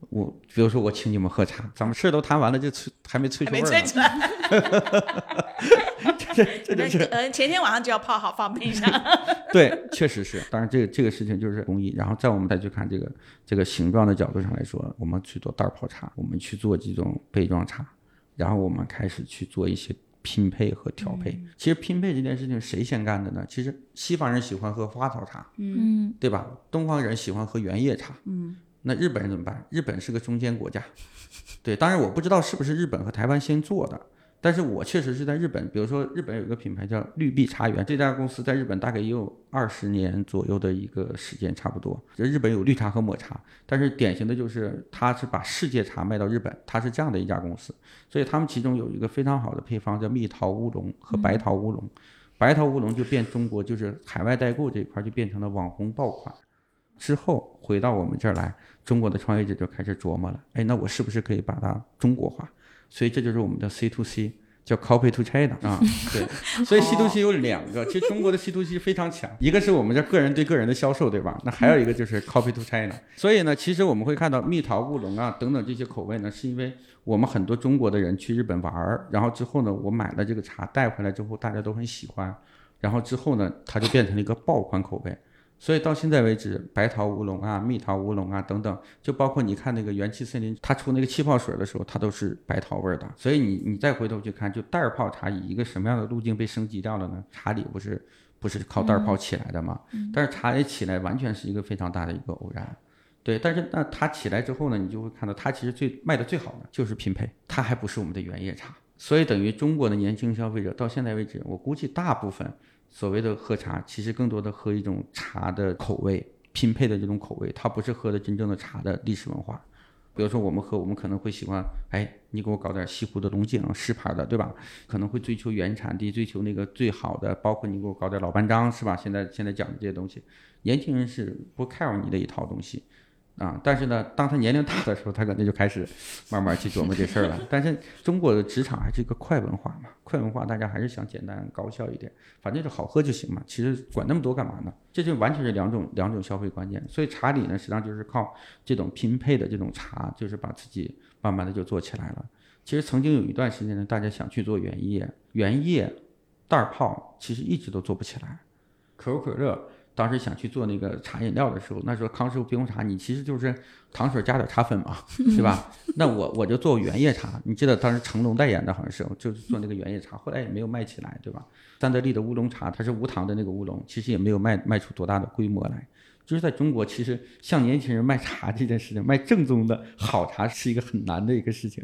我比如说我请你们喝茶，咱们事儿都谈完了，就萃还没萃出味儿呢。
没吹出来。
这这就是
嗯，前天晚上就要泡好放冰箱。
对，确实是。当然，这个这个事情就是工艺。然后在我们再去看这个这个形状的角度上来说，我们去做袋泡茶，我们去做这种杯装茶，然后我们开始去做一些拼配和调配。其实拼配这件事情谁先干的呢？其实西方人喜欢喝花草茶，
嗯
对吧？东方人喜欢喝原叶茶，嗯。那日本人怎么办？日本是个中间国家，对。当然我不知道是不是日本和台湾先做的。但是我确实是在日本，比如说日本有一个品牌叫绿碧茶园，这家公司在日本大概也有二十年左右的一个时间，差不多。这日本有绿茶和抹茶，但是典型的就是它是把世界茶卖到日本，它是这样的一家公司。所以他们其中有一个非常好的配方叫蜜桃乌龙和白桃乌龙，白桃乌龙就变中国就是海外代购这一块就变成了网红爆款。之后回到我们这儿来，中国的创业者就开始琢磨了，哎，那我是不是可以把它中国化？所以这就是我们的 C to C，叫 Copy to China 啊。对，所以 C to C 有两个，其实中国的 C to C 非常强，一个是我们这个人对个人的销售，对吧？那还有一个就是 Copy to China。所以呢，其实我们会看到蜜桃乌龙啊等等这些口味呢，是因为我们很多中国的人去日本玩儿，然后之后呢，我买了这个茶带回来之后，大家都很喜欢，然后之后呢，它就变成了一个爆款口味。所以到现在为止，白桃乌龙啊、蜜桃乌龙啊等等，就包括你看那个元气森林，它出那个气泡水的时候，它都是白桃味儿的。所以你你再回头去看，就袋儿泡茶以一个什么样的路径被升级掉了呢？茶里不是不是靠袋儿泡起来的吗？但是茶也起来完全是一个非常大的一个偶然。对，但是那它起来之后呢，你就会看到它其实最卖的最好的就是拼配，它还不是我们的原叶茶。所以等于中国的年轻消费者到现在为止，我估计大部分。所谓的喝茶，其实更多的喝一种茶的口味拼配的这种口味，它不是喝的真正的茶的历史文化。比如说我们喝，我们可能会喜欢，哎，你给我搞点西湖的龙井石牌的，对吧？可能会追求原产地，追求那个最好的，包括你给我搞点老班章，是吧？现在现在讲的这些东西，年轻人是不 care 你的一套东西。啊，但是呢，当他年龄大的时候，他可能就开始慢慢去琢磨这事儿了。但是中国的职场还是一个快文化嘛，快文化大家还是想简单高效一点，反正就好喝就行嘛。其实管那么多干嘛呢？这就完全是两种两种消费观念。所以茶里呢，实际上就是靠这种拼配的这种茶，就是把自己慢慢的就做起来了。其实曾经有一段时间呢，大家想去做原叶，原叶袋儿泡，其实一直都做不起来。可口可乐。当时想去做那个茶饮料的时候，那时候康师傅冰红茶，你其实就是糖水加点茶粉嘛，对吧？那我我就做原叶茶，你记得当时成龙代言的，好像是就是做那个原叶茶，后来也没有卖起来，对吧？三得利的乌龙茶，它是无糖的那个乌龙，其实也没有卖卖出多大的规模来。就是在中国，其实向年轻人卖茶这件事情，卖正宗的好茶是一个很难的一个事情，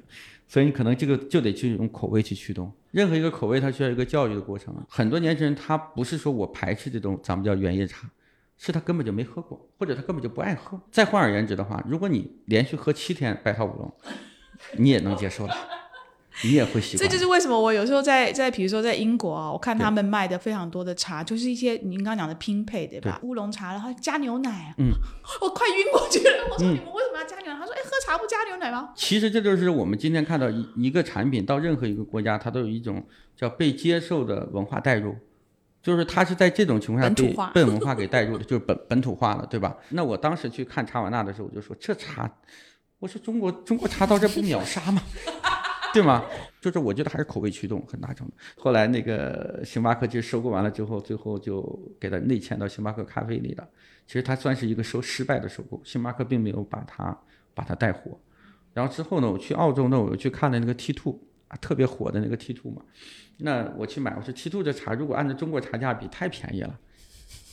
所以你可能这个就得去用口味去驱动。任何一个口味，它需要一个教育的过程。很多年轻人他不是说我排斥这种咱们叫原叶茶，是他根本就没喝过，或者他根本就不爱喝。再换而言之的话，如果你连续喝七天白桃乌龙，你也能接受了。你也会习惯，
这就是为什么我有时候在在比如说在英国啊，我看他们卖的非常多的茶，就是一些您刚刚讲的拼配，对吧？乌龙茶，然后加牛奶，
嗯，
我快晕过去了。我说你们为什么要加牛奶？他说，哎，喝茶不加牛奶吗？
其实这就是我们今天看到一一个产品到任何一个国家，它都有一种叫被接受的文化代入，就是它是在这种情况下被被文化给带入的，就是本本土化了，对吧？那我当时去看查瓦纳的时候，我就说这茶，我说中国中国茶到这不秒杀吗？对吗？就是我觉得还是口味驱动很大程度。后来那个星巴克其实收购完了之后，最后就给它内嵌到星巴克咖啡里了。其实它算是一个收失败的收购，星巴克并没有把它把它带火。然后之后呢，我去澳洲呢，我又去看了那个 T two 啊，特别火的那个 T two 嘛。那我去买，我说 T two 这茶如果按照中国茶价比，太便宜了。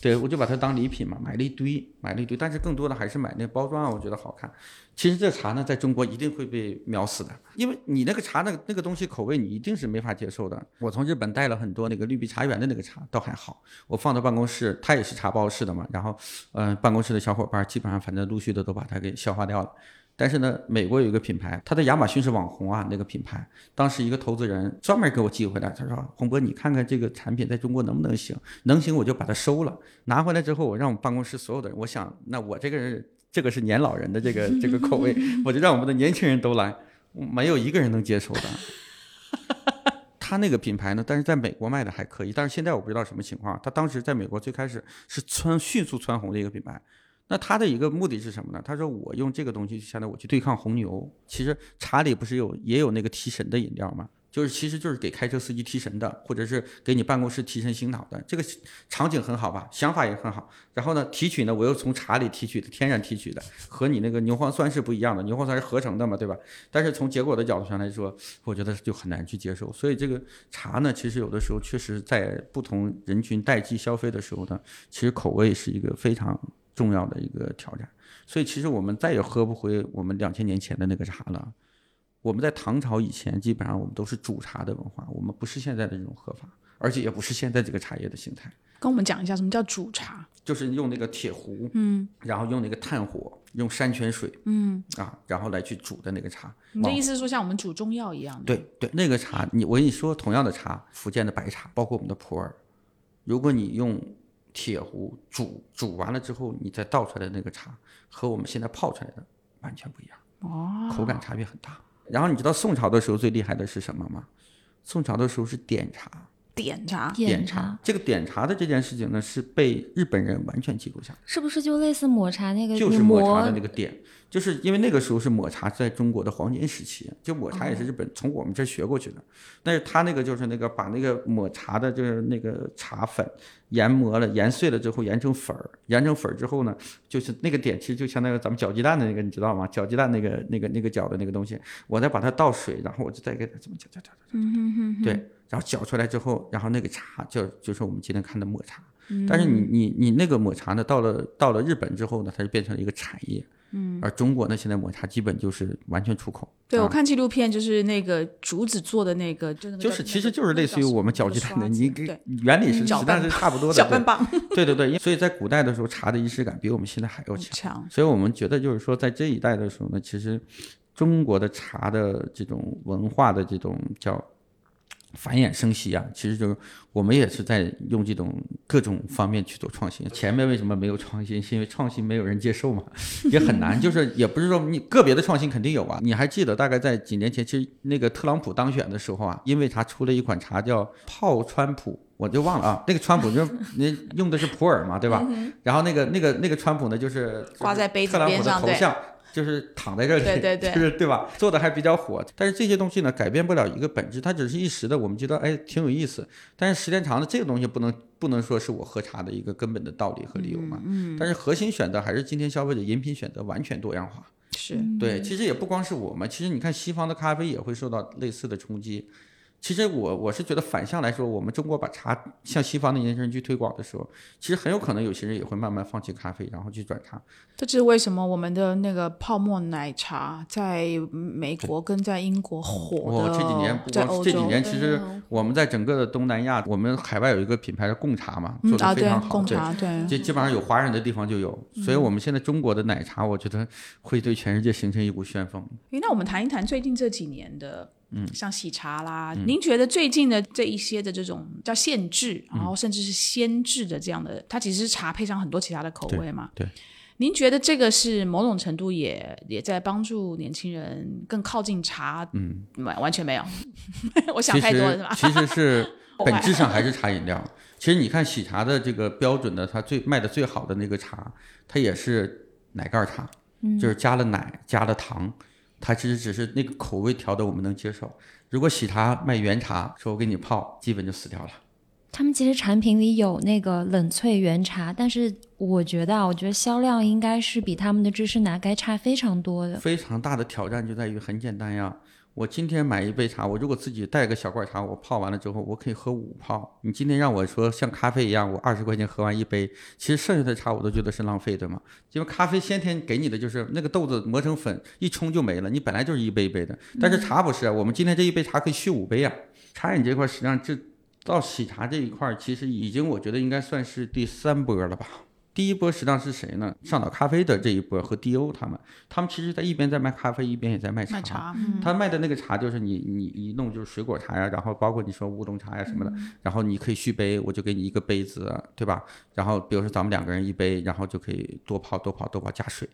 对，我就把它当礼品嘛，买了一堆，买了一堆，但是更多的还是买那个包装啊，我觉得好看。其实这茶呢，在中国一定会被秒死的，因为你那个茶那个那个东西口味，你一定是没法接受的。我从日本带了很多那个绿碧茶园的那个茶，倒还好，我放到办公室，它也是茶包式的嘛，然后，嗯，办公室的小伙伴基本上反正陆续的都把它给消化掉了。但是呢，美国有一个品牌，它的亚马逊是网红啊，那个品牌，当时一个投资人专门给我寄回来，他说：“洪波，你看看这个产品在中国能不能行？能行我就把它收了。拿回来之后，我让我们办公室所有的人，我想，那我这个人，这个是年老人的这个这个口味，我就让我们的年轻人都来，没有一个人能接受的。”他那个品牌呢，但是在美国卖的还可以，但是现在我不知道什么情况。他当时在美国最开始是蹿迅速蹿红的一个品牌，那他的一个目的是什么呢？他说我用这个东西，相当于我去对抗红牛。其实茶里不是有也有那个提神的饮料吗？就是其实就是给开车司机提神的，或者是给你办公室提神醒脑的。这个场景很好吧，想法也很好。然后呢，提取呢，我又从茶里提取的，天然提取的，和你那个牛磺酸是不一样的，牛磺酸是合成的嘛，对吧？但是从结果的角度上来说，我觉得就很难去接受。所以这个茶呢，其实有的时候确实在不同人群代际消费的时候呢，其实口味是一个非常重要的一个挑战。所以其实我们再也喝不回我们两千年前的那个茶了。我们在唐朝以前，基本上我们都是煮茶的文化，我们不是现在的这种喝法，而且也不是现在这个茶叶的形态。
跟我们讲一下什么叫煮茶？
就是用那个铁壶，
嗯，
然后用那个炭火，用山泉水，
嗯，
啊，然后来去煮的那个茶。
你的意思是说像我们煮中药一样的？
对对，那个茶，你我跟你说，同样的茶，福建的白茶，包括我们的普洱，如果你用铁壶煮，煮完了之后，你再倒出来的那个茶，和我们现在泡出来的完全不一样，
哦，
口感差别很大。然后你知道宋朝的时候最厉害的是什么吗？宋朝的时候是点茶，
点茶，
点
茶。这个点茶的这件事情呢，是被日本人完全记录下来。
是不是就类似抹茶那个？
就是抹茶的那个点，就是因为那个时候是抹茶在中国的黄金时期，就抹茶也是日本从我们这儿学过去的。但是他那个就是那个把那个抹茶的，就是那个茶粉研磨了、研碎了之后研成粉儿，研成粉儿之后呢，就是那个点其实就相当于咱们搅鸡蛋的那个，你知道吗？搅鸡蛋那个那个那个搅的那个东西，我再把它倒水，然后我就再给它这么搅搅搅搅，
嗯哼哼哼，
对，然后搅出来之后，然后那个茶就就是我们今天看的抹茶。
嗯
但是你你你那个抹茶呢，到了到了日本之后呢，它就变成了一个产业。
嗯，
而中国呢，现在抹茶基本就是完全出口。
对，
啊
我看纪录片就是那个竹子做的那个，就
是其实就是类似于我们搅鸡蛋的，你给原理是
搅拌
实际上是差不多的。
搅拌棒
对对对，所以在古代的时候，茶的仪式感比我们现在还要强。
强，
所以我们觉得就是说，在这一代的时候呢，其实中国的茶的这种文化的这种叫繁衍生息啊，其实就是我们也是在用这种各种方面去做创新。前面为什么没有创新？是因为创新没有人接受嘛，也很难。就是也不是说你个别的创新肯定有啊。你还记得大概在几年前，其实那个特朗普当选的时候啊，因为他出了一款茶叫泡川普。我就忘了啊，那个川普就是 那用的是普洱嘛，对吧？然后那个那个那个川普呢，就是
挂在杯子
特朗普的头像，就是躺在这里，
对对对
就是对吧？做的还比较火，但是这些东西呢，改变不了一个本质，它只是一时的，我们觉得哎挺有意思，但是时间长了，这个东西不能不能说是我喝茶的一个根本的道理和理由嘛。
嗯，
但是核心选择还是今天消费者饮品选择完全多样化。
是
对，其实也不光是我们，其实你看西方的咖啡也会受到类似的冲击。其实我我是觉得反向来说，我们中国把茶向西方的年轻人去推广的时候，其实很有可能有些人也会慢慢放弃咖啡，然后去转茶。
这就是为什么我们的那个泡沫奶茶在美国跟在英国火
我
的，
这几年不
在欧
光这几年，其实我们在整个的东南亚，我们海外有一个品牌是贡茶嘛，做的非常好。
贡茶对
这基本上有华人的地方就有，所以我们现在中国的奶茶，我觉得会对全世界形成一股旋风。
诶，那我们谈一谈最近这几年的，嗯，像喜茶啦，您觉得最近的这一些的这种叫限制，然后甚至是鲜制的这样的，它其实是茶配上很多其他的口味嘛？
对。
您觉得这个是某种程度也也在帮助年轻人更靠近茶？嗯，完完全没有，我想太多了是吧？
其实是 本质上还是茶饮料。其实你看喜茶的这个标准的，它最卖的最好的那个茶，它也是奶盖茶，就是加了奶加了糖，它其实只是那个口味调的我们能接受。如果喜茶卖原茶，说我给你泡，基本就死掉了。
他们其实产品里有那个冷萃原茶，但是我觉得啊，我觉得销量应该是比他们的芝士拿该差非常多的。
非常大的挑战就在于很简单呀，我今天买一杯茶，我如果自己带个小罐茶，我泡完了之后，我可以喝五泡。你今天让我说像咖啡一样，我二十块钱喝完一杯，其实剩下的茶我都觉得是浪费，对吗？因为咖啡先天给你的就是那个豆子磨成粉，一冲就没了，你本来就是一杯一杯的。但是茶不是啊，我们今天这一杯茶可以续五杯啊。茶饮这块实际上这到喜茶这一块，其实已经我觉得应该算是第三波了吧。第一波实际上是谁呢？上岛咖啡的这一波和 DO 他们，他们其实在一边在卖咖啡，一边也在卖茶。
卖茶，嗯
他卖的那个茶就是你你一弄就是水果茶呀，然后包括你说乌龙茶呀什么的，然后你可以续杯，我就给你一个杯子，对吧？然后比如说咱们两个人一杯，然后就可以多泡多泡多泡加水，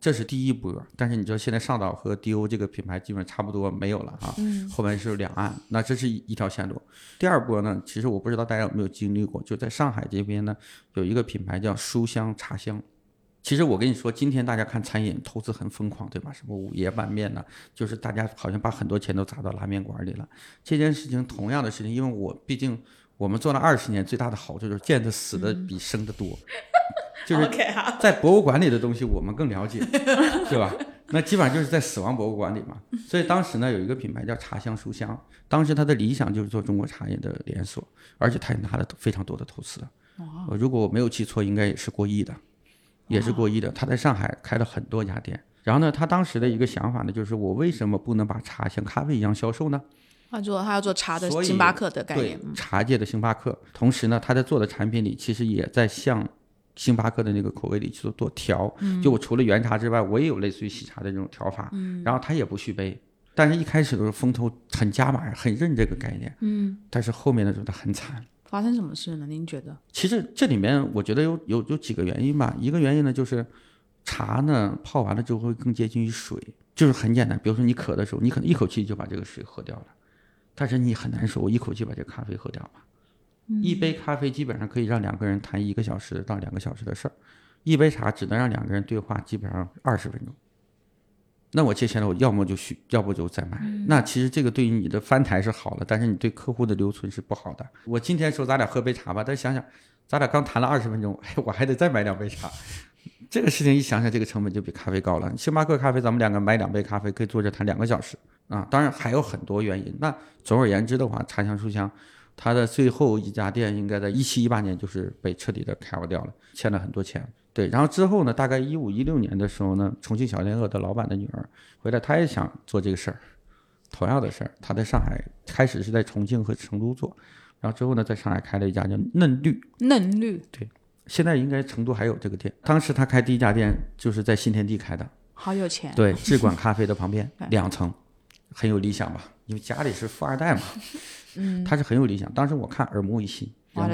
这是第一波。但是你知道现在上岛和 DO 这个品牌基本差不多没有了啊，嗯后面是两岸，那这是一一条线路。第二波呢，其实我不知道大家有没有经历过，就在上海这边呢，有一个品牌叫书香茶香。其实我跟你说，今天大家看餐饮投资很疯狂，对吧？什么午夜拌面呢？就是大家好像把很多钱都砸到拉面馆里了。这件事情同样的事情，因为我毕竟我们做了二十年，最大的好处就是见的死的比生的多，就是在博物馆里的东西我们更了解，对吧？那基本上就是在死亡博物馆里嘛。所以当时呢，有一个品牌叫茶香书香，当时他的理想就是做中国茶叶的连锁，而且他也拿了非常多的投资。呃如果我没有记错，应该也是过亿的。也是过亿的。他在上海开了很多家店，然后呢，他当时的一个想法呢，就是我为什么不能把茶像咖啡一样销售呢？
他做他要做茶的星巴克的概念，嗯，
茶界的星巴克。同时呢，他在做的产品里，其实也在向星巴克的那个口味里去做做调。就我除了原茶之外，我也有类似于喜茶的这种调法。然后它也不续杯，但是一开始的时候风头很加码，很认这个概念。嗯，但是后面的时候它很惨。
发生什么事呢？您觉得？
其实这里面我觉得有有有几个原因吧。一个原因呢，就是茶呢泡完了之后会更接近于水，就是很简单。比如说你渴的时候，你可能一口气就把这个水喝掉了，但是你很难说，我一口气把这个咖啡喝掉吧。一杯咖啡基本上可以让两个人谈一个小时到两个小时的事儿，一杯茶只能让两个人对话基本上二十分钟。那我借钱了我要么就续，要不就再买。那其实这个对于你的翻台是好了，但是你对客户的留存是不好的。我今天说咱俩喝杯茶吧，但想想咱俩刚谈了二十分钟，哎，我还得再买两杯茶。这个事情一想想，这个成本就比咖啡高了。星巴克咖啡，咱们两个买两杯咖啡可以坐着谈两个小时啊。当然还有很多原因。那总而言之的话，茶香书香，它的最后一家店应该在一七一八年就是被彻底的开掉掉了，欠了很多钱。对，然后之后呢，大概一五一六年的时候呢，重庆小天鹅的老板的女儿回来，她也想做这个事儿，同样的事儿，她在上海开始是在重庆和成都做，然后之后呢，在上海开了一家叫嫩绿，
嫩绿对
现在应该成都还有这个店。当时他开第一家店就是在新天地开的，
好有钱，
对，智管咖啡的旁边，两层，很有理想吧？因为家里是富二代嘛，嗯，他是很有理想。当时我看耳目一新，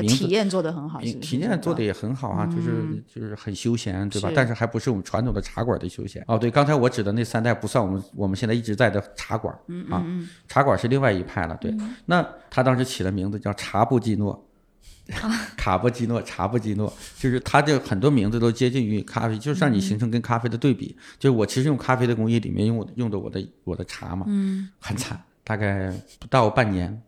体验做得很好，
体验做得也很好啊，就是就是很休闲，对吧？但是还不是我们传统的茶馆的休闲。哦，对，刚才我指的那三代不算我们我们现在一直在的茶馆
嗯
啊，茶馆是另外一派了。对，那他当时起的名字叫茶布基诺。卡布基诺、茶布基诺，就是它的很多名字都接近于咖啡，就是让你形成跟咖啡的对比。就是我其实用咖啡的工艺里面用我用的我的我的茶嘛，嗯，很惨，大概不到半年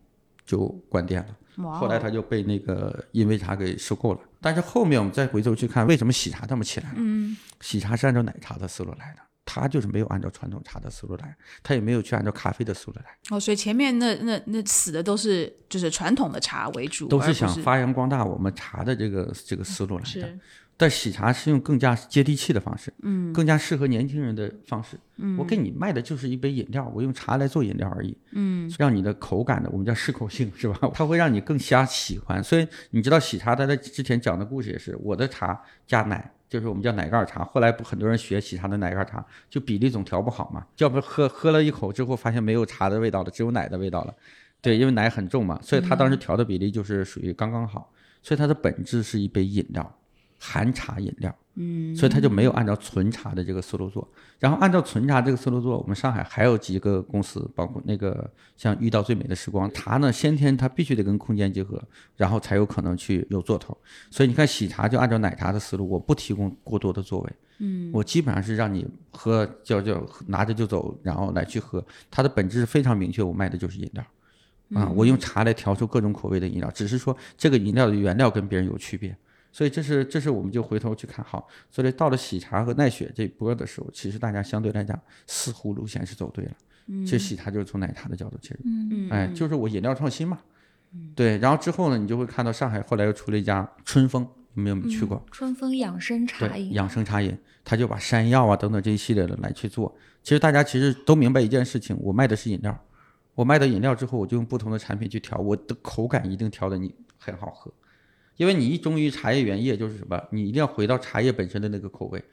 就关店了。后来他就被那个因为茶给收购了。但是后面我们再回头去看，为什么喜茶这么起来了？嗯，喜茶是按照奶茶的思路来的，他就是没有按照传统茶的思路来，他也没有去按照咖啡的思路来，
哦，所以前面那那那死的都是就是传统的茶为主，
都是想发扬光大我们茶的这个这个思路来的。
是
但喜茶是用更加接地气的方式，嗯，更加适合年轻人的方式。嗯，我给你卖的就是一杯饮料，我用茶来做饮料而已。嗯，让你的口感的，我们叫适口性，是吧？它会让你更加喜欢。所以你知道喜茶，它在之前讲的故事也是，我的茶加奶，就是我们叫奶盖茶。后来不很多人学喜茶的奶盖茶，就比例总调不好嘛，要不喝喝了一口之后，发现没有茶的味道了，只有奶的味道了。对，因为奶很重嘛，所以它当时调的比例就是属于刚刚好。所以它的本质是一杯饮料。含茶饮料，嗯，所以他就没有按照纯茶的这个思路做，然后按照纯茶这个思路做，我们上海还有几个公司，包括那个像遇到最美的时光茶呢，先天它必须得跟空间结合，然后才有可能去有做头。所以你看喜茶就按照奶茶的思路，我不提供过多的座位，嗯，我基本上是让你喝就就拿着就走，然后来去喝，它的本质是非常明确，我卖的就是饮料。啊，我用茶来调出各种口味的饮料，只是说这个饮料的原料跟别人有区别。所以这是这是我们就回头去看好，所以到了喜茶和奈雪这一波的时候，其实大家相对来讲似乎路线是走对了。嗯，其实喜茶就是从奶茶的角度切入，嗯，哎，就是我饮料创新嘛。对，然后之后呢，你就会看到上海后来又出了一家春风，有没有去过？
春风养生茶，饮，
养生茶饮，他就把山药啊等等这一系列的来去做。其实大家其实都明白一件事情，我卖的是饮料，我卖的饮料之后，我就用不同的产品去调，我的口感一定调的你很好喝。因为你一忠于茶叶原液，就是什么？你一定要回到茶叶本身的那个口味，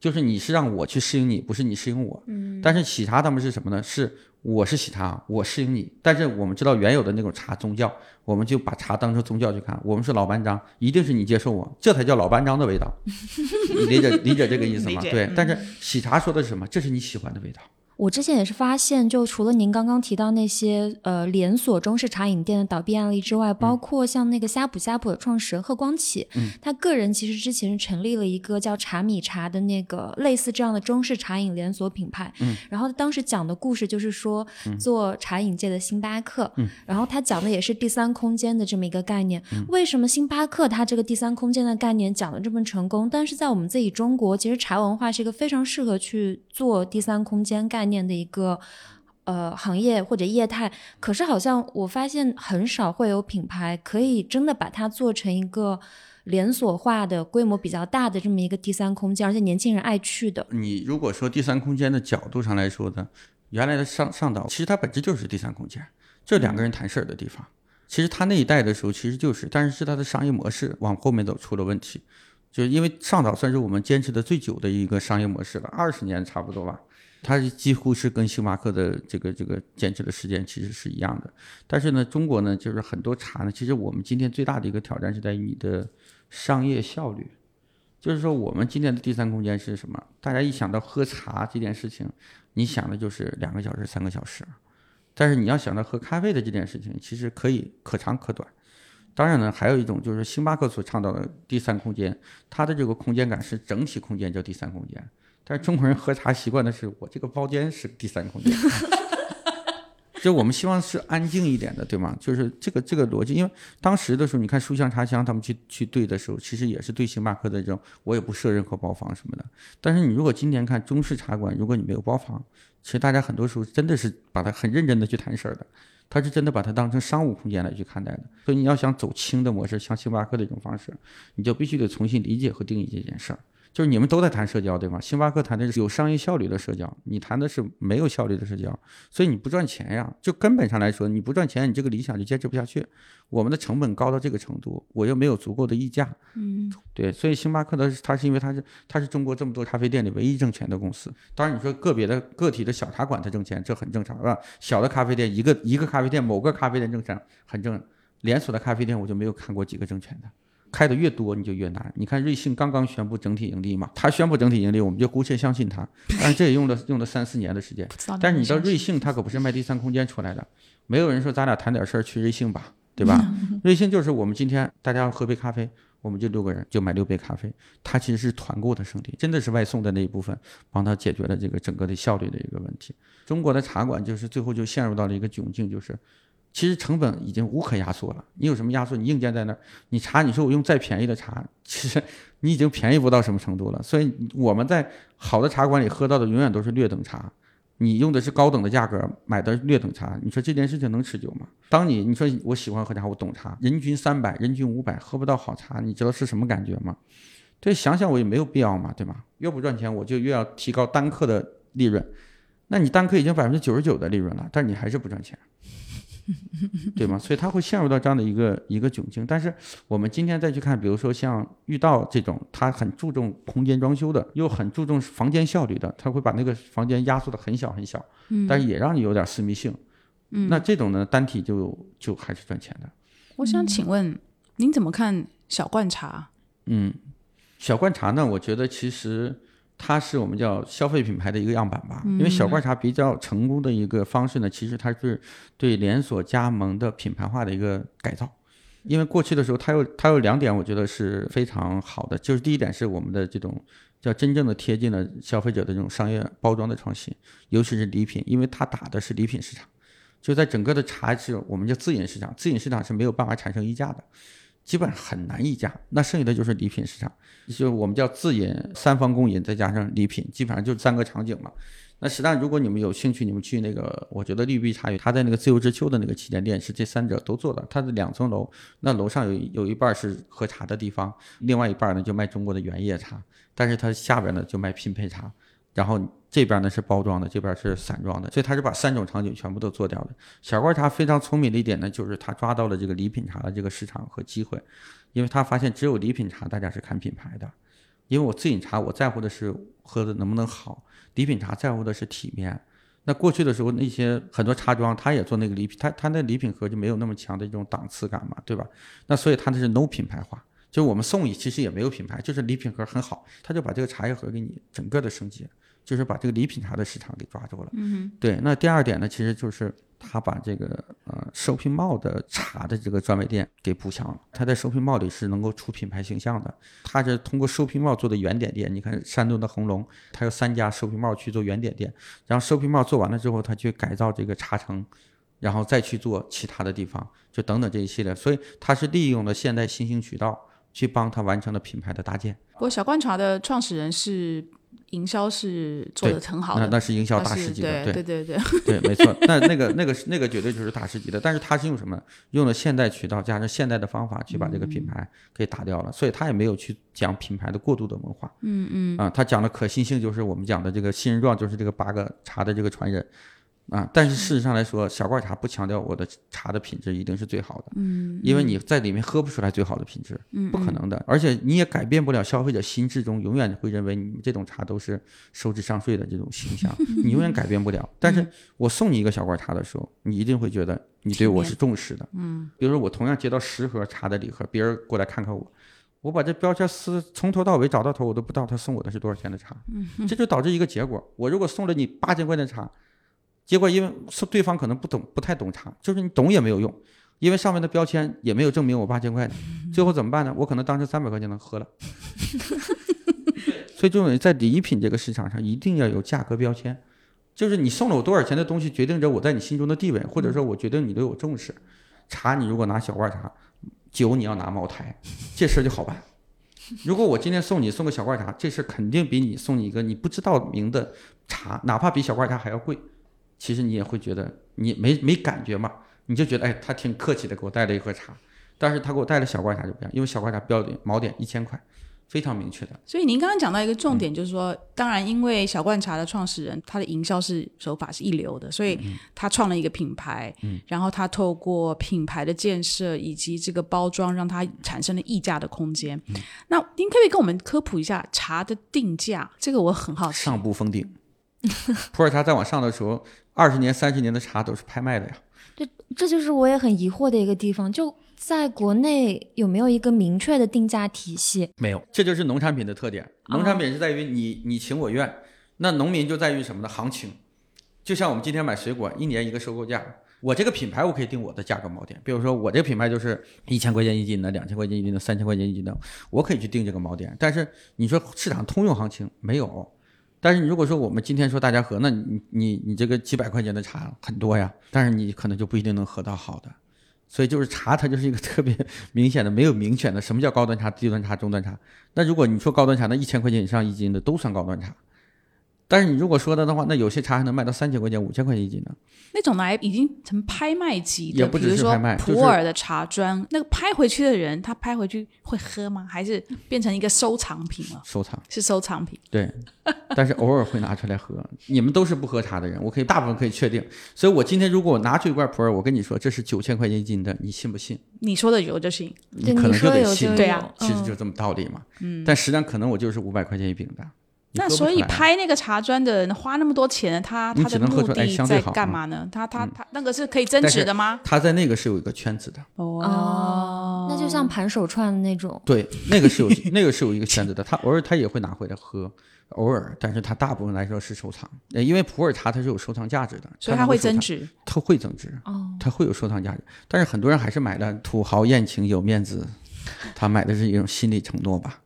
就是你是让我去适应你，不是你适应我。嗯。但是喜茶他们是什么呢？是我是喜茶，我适应你。但是我们知道原有的那种茶宗教，我们就把茶当成宗教去看。我们是老班章，一定是你接受我，这才叫老班章的味道。你理解理解这个意思吗？对。但是喜茶说的是什么？这是你喜欢的味道。
我之前也是发现，就除了您刚刚提到那些呃连锁中式茶饮店的倒闭案例之外，包括像那个呷哺呷哺的创始人贺光启，嗯，他个人其实之前成立了一个叫茶米茶的那个类似这样的中式茶饮连锁品牌，嗯，然后当时讲的故事就是说做茶饮界的星巴克，嗯，然后他讲的也是第三空间的这么一个概念，为什么星巴克它这个第三空间的概念讲的这么成功，但是在我们自己中国，其实茶文化是一个非常适合去做第三空间概。念的一个呃行业或者业态，可是好像我发现很少会有品牌可以真的把它做成一个连锁化的规模比较大的这么一个第三空间，而且年轻人爱去的。
你如果说第三空间的角度上来说呢，原来的上上岛其实它本质就是第三空间，就两个人谈事儿的地方。其实他那一代的时候其实就是，但是是他的商业模式往后面走出了问题，就是因为上岛算是我们坚持的最久的一个商业模式了，二十年差不多吧。它是几乎是跟星巴克的这个这个坚持的时间其实是一样的，但是呢，中国呢就是很多茶呢，其实我们今天最大的一个挑战是在于你的商业效率，就是说我们今天的第三空间是什么？大家一想到喝茶这件事情，你想的就是两个小时、三个小时，但是你要想到喝咖啡的这件事情，其实可以可长可短。当然呢，还有一种就是星巴克所倡导的第三空间，它的这个空间感是整体空间叫第三空间。但是中国人喝茶习惯的是，我这个包间是第三空间，就我们希望是安静一点的，对吗？就是这个这个逻辑，因为当时的时候，你看书香茶香他们去去对的时候，其实也是对星巴克的这种，我也不设任何包房什么的。但是你如果今天看中式茶馆，如果你没有包房，其实大家很多时候真的是把它很认真的去谈事儿的，他是真的把它当成商务空间来去看待的。所以你要想走轻的模式，像星巴克的这种方式，你就必须得重新理解和定义这件事儿。就是你们都在谈社交，对吗？星巴克谈的是有商业效率的社交，你谈的是没有效率的社交，所以你不赚钱呀。就根本上来说，你不赚钱，你这个理想就坚持不下去。我们的成本高到这个程度，我又没有足够的溢价，嗯，对，所以星巴克的它是因为它是它是中国这么多咖啡店里唯一挣钱的公司。当然你说个别的个体的小茶馆它挣钱，这很正常，是吧？小的咖啡店一个一个咖啡店某个咖啡店挣钱很正，连锁的咖啡店我就没有看过几个挣钱的。开的越多，你就越难。你看瑞幸刚刚宣布整体盈利嘛，他宣布整体盈利，我们就姑且相信他。但是这也用了用了三四年的时间。但是你知道瑞幸它可不是卖第三空间出来的，没有人说咱俩谈点事儿去瑞幸吧，对吧？瑞幸就是我们今天大家要喝杯咖啡，我们就六个人就买六杯咖啡。它其实是团购的胜利，真的是外送的那一部分帮他解决了这个整个的效率的一个问题。中国的茶馆就是最后就陷入到了一个窘境，就是。其实成本已经无可压缩了，你有什么压缩？你硬件在那儿，你茶，你说我用再便宜的茶，其实你已经便宜不到什么程度了。所以我们在好的茶馆里喝到的永远都是劣等茶，你用的是高等的价格买的劣等茶，你说这件事情能持久吗？当你你说我喜欢喝茶，我懂茶，人均三百，人均五百，喝不到好茶，你知道是什么感觉吗？对，想想我也没有必要嘛，对吧？越不赚钱，我就越要提高单克的利润。那你单克已经百分之九十九的利润了，但你还是不赚钱。对吗？所以他会陷入到这样的一个一个窘境。但是我们今天再去看，比如说像遇到这种，他很注重空间装修的，又很注重房间效率的，他会把那个房间压缩的很小很小，但是也让你有点私密性。嗯，那这种呢，单体就就还是赚钱的。
我想请问您怎么看小罐茶？
嗯，小罐茶呢，我觉得其实。它是我们叫消费品牌的一个样板吧，因为小罐茶比较成功的一个方式呢，其实它是对连锁加盟的品牌化的一个改造。因为过去的时候，它有它有两点，我觉得是非常好的，就是第一点是我们的这种叫真正的贴近了消费者的这种商业包装的创新，尤其是礼品，因为它打的是礼品市场，就在整个的茶是我们叫自饮市场，自饮市场是没有办法产生溢价的。基本上很难溢价，那剩下的就是礼品市场，就我们叫自饮、三方共饮，再加上礼品，基本上就三个场景嘛。那实际上，如果你们有兴趣，你们去那个，我觉得绿碧茶园，它在那个自由之丘的那个旗舰店是这三者都做的，它的两层楼，那楼上有有一半是喝茶的地方，另外一半呢就卖中国的原叶茶，但是它下边呢就卖拼配茶。然后这边呢是包装的，这边是散装的，所以他是把三种场景全部都做掉的。小罐茶非常聪明的一点呢，就是他抓到了这个礼品茶的这个市场和机会。因为他发现只有礼品茶大家是看品牌的，因为我自饮茶我在乎的是喝的能不能好，礼品茶在乎的是体面。那过去的时候，那些很多茶庄他也做那个礼品，他他那礼品盒就没有那么强的这种档次感嘛，对吧？那所以他那是 no 品牌化，就是我们送礼其实也没有品牌，就是礼品盒很好，他就把这个茶叶盒给你整个的升级，就是把这个礼品茶的市场给抓住了。嗯对，那第二点呢，其实就是他把这个呃 shopping mall 的茶的这个专卖店给补强了。他在 shopping mall 里是能够出品牌形象的，他是通过 shopping mall 做的原点店。你看山东的恒隆，他有三家 shopping mall 去做原点店，然后 shopping mall 做完了之后，他去改造这个茶城。然后再去做其他的地方，就等等这一系列，所以他是利用了现代新兴渠道去帮他完成了品牌的搭建。
不过小罐茶的创始人是营销是做的很好的，
那那是营销大师级的，
对对对
对，没错。那那个那个是那个绝对就是大师级的，但是他是用什么？用了现代渠道加上现代的方法去把这个品牌给打掉了，所以他也没有去讲品牌的过度的文化。嗯嗯。啊，他讲的可信性就是我们讲的这个信任状，就是这个八个茶的这个传人。啊，但是事实上来说，小罐茶不强调我的茶的品质一定是最好的，嗯，因为你在里面喝不出来最好的品质，嗯，不可能的，而且你也改变不了消费者心智中永远会认为你们这种茶都是收智商税的这种形象，你永远改变不了。但是我送你一个小罐茶的时候，你一定会觉得你对我是重视的，嗯，比如说我同样接到十盒茶的礼盒，别人过来看看我，我把这标签撕从头到尾找到头，我都不知道他送我的是多少钱的茶，嗯，这就导致一个结果，我如果送了你八千块钱的茶。结果因为是对方可能不懂，不太懂茶，就是你懂也没有用，因为上面的标签也没有证明我八千块的，最后怎么办呢？我可能当时三百块钱能喝了。所以这种在礼品这个市场上一定要有价格标签，就是你送了我多少钱的东西，决定着我在你心中的地位，或者说我决定你对我重视。茶你如果拿小罐茶，酒你要拿茅台，这事儿就好办。如果我今天送你送个小罐茶，这事儿肯定比你送你一个你不知道名的茶，哪怕比小罐茶还要贵。其实你也会觉得你没没感觉嘛，你就觉得哎，他挺客气的，给我带了一盒茶。但是他给我带了小罐茶就不一样，因为小罐茶标准锚点一千块，非常明确的。
所以您刚刚讲到一个重点，就是说，当然因为小罐茶的创始人他的营销是手法是一流的，所以他创了一个品牌，嗯，然后他透过品牌的建设以及这个包装，让它产生了溢价的空间。那您可不可以跟我们科普一下茶的定价？这个我很好奇。
上不封顶，普洱茶再往上的时候。二十年、三十年的茶都是拍卖的呀。
对，这就是我也很疑惑的一个地方。就在国内有没有一个明确的定价体系？
没有，这就是农产品的特点。农产品是在于你你情我愿，那农民就在于什么呢？行情。就像我们今天买水果，一年一个收购价，我这个品牌我可以定我的价格锚点。比如说我这个品牌就是一千块钱一斤的、两千块钱一斤的、三千块钱一斤的，我可以去定这个锚点。但是你说市场通用行情没有。但是你如果说我们今天说大家喝，那你你你这个几百块钱的茶很多呀，但是你可能就不一定能喝到好的，所以就是茶它就是一个特别明显的没有明显的什么叫高端茶、低端茶、中端茶。那如果你说高端茶，那一千块钱以上一斤的都算高端茶。但是你如果说的的话，那有些茶还能卖到三千块钱、五千块钱一斤呢。
那种来已经成拍卖级的，
比如
说普洱的茶砖，那个拍回去的人，他拍回去会喝吗？还是变成一个收藏品了？
收藏
是收藏品，
对。但是偶尔会拿出来喝。你们都是不喝茶的人，我可以大部分可以确定。所以我今天如果我拿出一罐普洱，我跟你说这是九千块钱一斤的，你信不信？
你说的有就行，
你可能就得信。
对啊，
其实就这么道理嘛。嗯。但实际上可能我就是五百块钱一饼的。
那所以拍那个茶砖的人花那么多钱，他他的目的在干嘛呢？他他他那个是可以增值的吗？
他在那个是有一个圈子的。
哦，那就像盘手串那种。
对，那个是有 那个是有一个圈子的，他偶尔他也会拿回来喝，偶尔，但是他大部分来说是收藏，因为普洱茶它是有收藏价值的，
所以它会增值，
它会增值哦，它会有收藏价值，但是很多人还是买的土豪宴请有面子，他买的是一种心理承诺吧。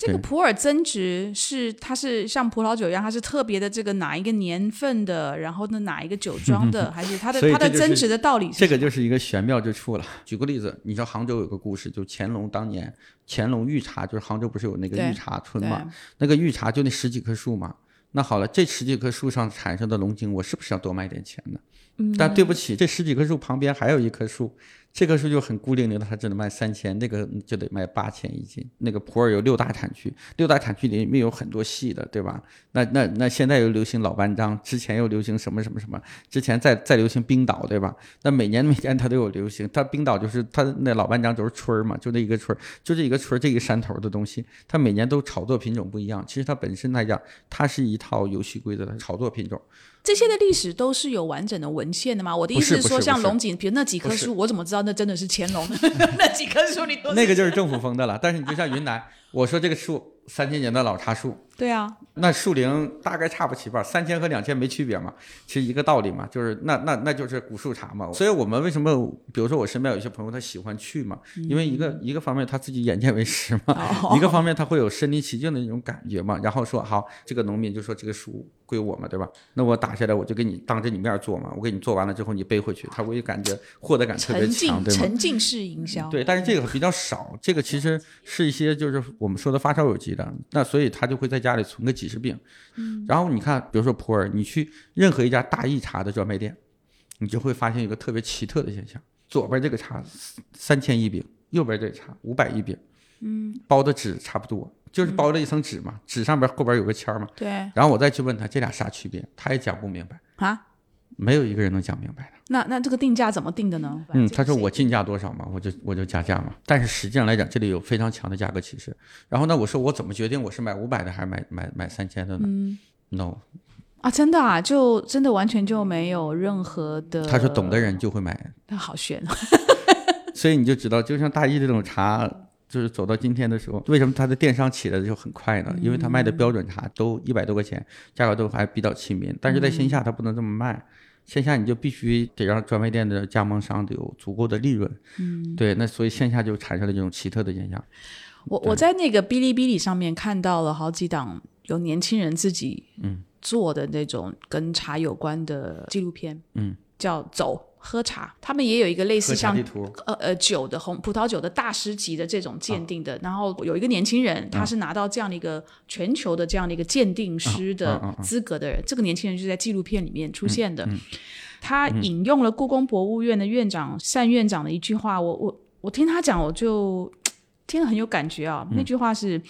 这个普洱增值是它是像葡萄酒一样，它是特别的这个哪一个年份的，然后呢哪一个酒庄的，还是它的它的增值的道理？
这个就是一个玄妙之处了。举个例子，你知道杭州有个故事，就乾隆当年乾隆御茶，就是杭州不是有那个御茶村嘛？那个御茶就那十几棵树嘛。那好了，这十几棵树上产生的龙井，我是不是要多卖点钱呢？但对不起，这十几棵树旁边还有一棵树，这棵树就很孤零零的，它只能卖三千，那个就得卖八千一斤。那个普洱有六大产区，六大产区里面有很多细的，对吧？那那那现在又流行老班章，之前又流行什么什么什么，之前再再流行冰岛，对吧？那每年每年它都有流行，它冰岛就是它那老班章就是村儿嘛，就那一个村儿，就这一个村儿这个山头的东西，它每年都炒作品种不一样。其实它本身来讲，它是一套游戏规则的炒作品种。
这些的历史都是有完整的文献的吗？我的意思
是
说，像龙井，比如那几棵树，我怎么知道那真的是乾隆？那几棵树你都
那个就是政府封的了。但是你就像云南，我说这个树三千年的老茶树，
对啊，
那树龄大概差不齐吧，三千和两千没区别嘛，其实一个道理嘛，就是那那那就是古树茶嘛。所以我们为什么，比如说我身边有一些朋友他喜欢去嘛，因为一个一个方面他自己眼见为实嘛，
哦
一个方面他会有身临其境的那种感觉嘛。然后说好，这个农民就说这个树归我嘛，对吧？那我打下来我就给你当着你面做嘛，我给你做完了之后你背回去，他会感觉获得感特别强，对吗？
沉浸式营销。
对，但是这个比较少，这个其实是一些就是我们说的发烧友级的，那所以他就会在家里存个几十饼。嗯，然后你看，比如说普洱，你去任何一家大益茶的专卖店，你就会发现一个特别奇特的现象：左边这个茶三千一饼，右边这个茶五百一饼，嗯，包的纸差不多，就是包了一层纸嘛，纸上边后边有个签嘛。
对
然后我再去问他这俩啥区别，他也讲不明白，
啊，
没有一个人能讲明白的。
那那这个定价怎么定的呢？
嗯，他说我进价多少嘛，我就我就加价嘛。但是实际上来讲，这里有非常强的价格歧视。然后呢，我说我怎么决定我是买五百的还是买买买三千的呢、嗯 n o
啊，真的啊，就真的完全就没有任何的。
他说懂的人就会买，
那好悬，
所以你就知道，就像大益这种茶，就是走到今天的时候，为什么它的电商起来的就很快呢？因为它卖的标准茶都一百多块钱，价格都还比较亲民，但是在线下它不能这么卖。线下你就必须得让专卖店的加盟商得有足够的利润，嗯，对，那所以线下就产生了这种奇特的现象。
我我在那个哔哩哔哩上面看到了好几档有年轻人自己嗯。做的那种跟茶有关的纪录片，
嗯，
叫走喝茶，他们也有一个类似像，呃呃酒的红葡萄酒的大师级的这种鉴定的，然后有一个年轻人，他是拿到这样的一个全球的这样的一个鉴定师的资格的人，这个年轻人就是在纪录片里面出现的。他引用了故宫博物院的院长单院长的一句话，我我我听他讲，我就听了很有感觉啊。那句话是：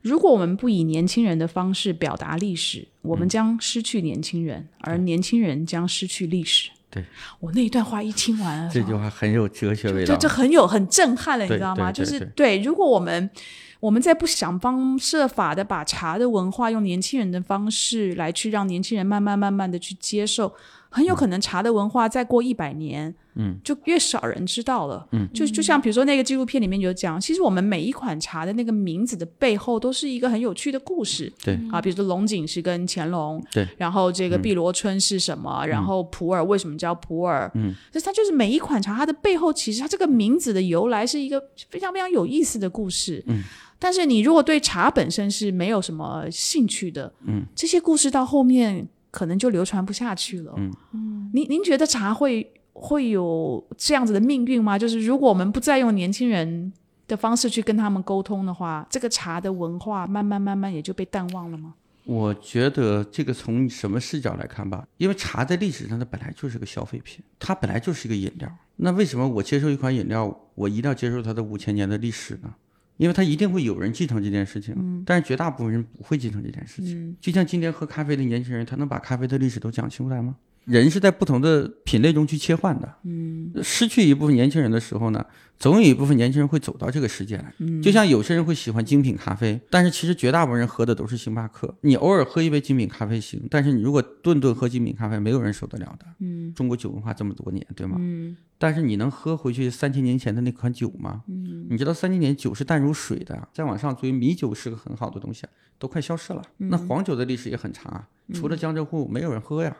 如果我们不以年轻人的方式表达历史，我们将失去年轻人，而年轻人将失去历史。
对
我那一段话一听完，
这句话很有哲学味道。
就这很有很震撼了，你知道吗？就是
对
如果我们我们在不想方设法的把茶的文化用年轻人的方式来去让年轻人慢慢慢慢的去接受，很有可能茶的文化再过一百年，嗯，就越少人知道了，嗯，就就像比如说那个纪录片里面有讲，其实我们每一款茶的那个名字的背后都是一个很有趣的故事，
对。
啊，比如说龙井是跟乾隆，
对，
然后这个碧螺春是什么，然后普洱为什么叫普洱，嗯，就是它就是每一款茶它的背后其实它这个名字的由来是一个非常非常有意思的故事，嗯，但是你如果对茶本身是没有什么兴趣的，嗯，这些故事到后面可能就流传不下去了，嗯嗯，您您觉得茶会会有这样子的命运吗？就是如果我们不再用年轻人的方式去跟他们沟通的话，这个茶的文化慢慢慢慢也就被淡忘了吗？
我觉得这个从什么视角来看吧，因为茶在历史上它本来就是个消费品，它本来就是一个饮料。那为什么我接受一款饮料，我一定要接受它的五千年的历史呢？因为他一定会有人继承这件事情，但是绝大部分人不会继承这件事情。就像今天喝咖啡的年轻人，他能把咖啡的历史都讲清楚来吗？人是在不同的品类中去切换的，嗯，失去一部分年轻人的时候呢，总有一部分年轻人会走到这个世界来。嗯，就像有些人会喜欢精品咖啡，但是其实绝大部分人喝的都是星巴克。你偶尔喝一杯精品咖啡行，但是你如果顿顿喝精品咖啡，没有人受得了的。嗯，中国酒文化这么多年，对吗？嗯，但是你能喝回去三千年前的那款酒吗？嗯，你知道三千年酒是淡如水的，再往上追，米酒是个很好的东西，都快消失了。那黄酒的历史也很长啊，除了江浙沪，没有人喝呀。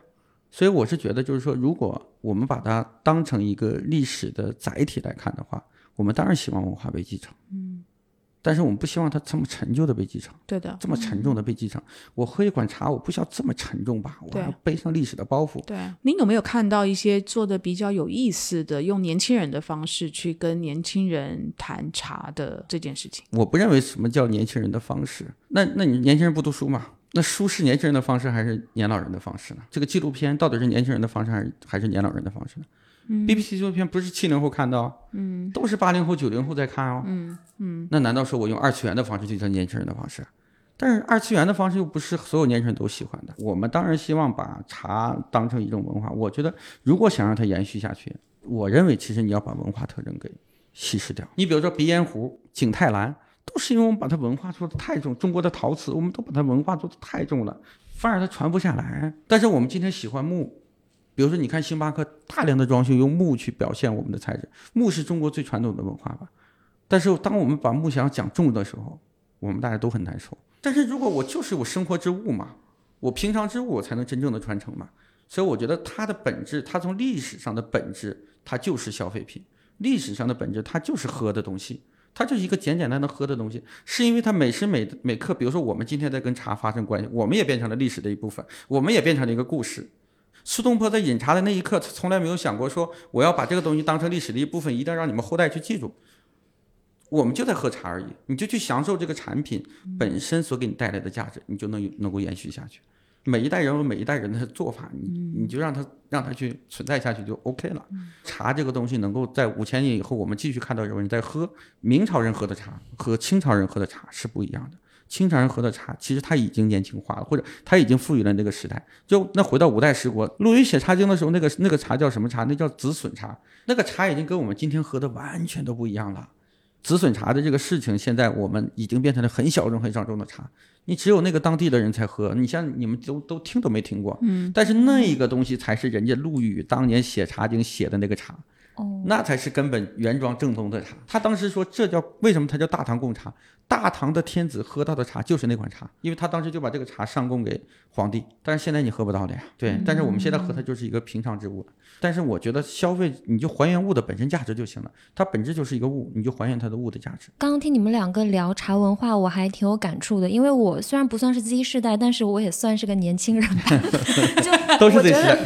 所以我是觉得，就是说，如果我们把它当成一个历史的载体来看的话，我们当然希望文化被继承，嗯，但是我们不希望它这么陈旧的被继承，
对的，
这么沉重的被继承。我喝一款茶，我不需要这么沉重吧？我要背上历史的包袱。
对，您有没有看到一些做的比较有意思的，用年轻人的方式去跟年轻人谈茶的这件事情？
我不认为什么叫年轻人的方式。那那你年轻人不读书嘛？那书是年轻人的方式还是年老人的方式呢？这个纪录片到底是年轻人的方式还是还是年老人的方式呢？嗯，BBC 纪录片不是七零后看到，嗯，都是八零后、九零后在看哦，嗯嗯，那难道说我用二次元的方式就叫年轻人的方式？但是二次元的方式又不是所有年轻人都喜欢的。我们当然希望把茶当成一种文化。我觉得如果想让它延续下去，我认为其实你要把文化特征给稀释掉。你比如说鼻烟壶、景泰蓝，都是因为我们把它文化做的太重。中国的陶瓷，我们都把它文化做的太重了，反而它传不下来。但是我们今天喜欢木，比如说你看星巴克大量的装修用木去表现我们的材质，木是中国最传统的文化吧。但是当我们把木想讲重的时候，我们大家都很难受。但是如果我就是我生活之物嘛，我平常之物我才能真正的传承嘛。所以我觉得它的本质，它从历史上的本质，它就是消费品。历史上的本质，它就是喝的东西，它就是一个简简单单喝的东西。是因为它每时每每刻，比如说我们今天在跟茶发生关系，我们也变成了历史的一部分，我们也变成了一个故事。苏东坡在饮茶的那一刻，从来没有想过说我要把这个东西当成历史的一部分，一定要让你们后代去记住。我们就在喝茶而已，你就去享受这个产品本身所给你带来的价值，你就能能够延续下去。每一代人有每一代人的做法，你你就让他让他去存在下去就 OK 了。茶这个东西能够在五千年以后，我们继续看到有人在喝。明朝人喝的茶和清朝人喝的茶是不一样的。清朝人喝的茶其实他已经年轻化了，或者他已经赋予了那个时代。就那回到五代十国，陆羽写《茶经》的时候，那个那个茶叫什么茶？那叫紫笋茶。那个茶已经跟我们今天喝的完全都不一样了。紫笋茶的这个事情，现在我们已经变成了很小众、很小众的茶，你只有那个当地的人才喝。你像你们都都听都没听过，嗯，但是那一个东西才是人家陆羽当年写《茶经》写的那个茶，哦，那才是根本原装正宗的茶。他当时说，这叫为什么？他叫大唐贡茶。大唐的天子喝到的茶就是那款茶，因为他当时就把这个茶上供给皇帝。但是现在你喝不到的呀，对。但是我们现在喝它就是一个平常之物。但是我觉得消费你就还原物的本身价值就行了，它本质就是一个物，你就还原它的物的价值。
刚刚听你们两个聊茶文化，我还挺有感触的，因为我虽然不算是 Z 世代，但是我也算是个年轻人吧。就
都是 Z
世代。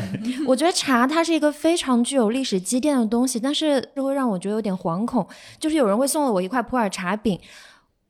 我觉得茶它是一个非常具有历史积淀的东东西，但是就会让我觉得有点惶恐，就是有人会送了我一块普洱茶饼。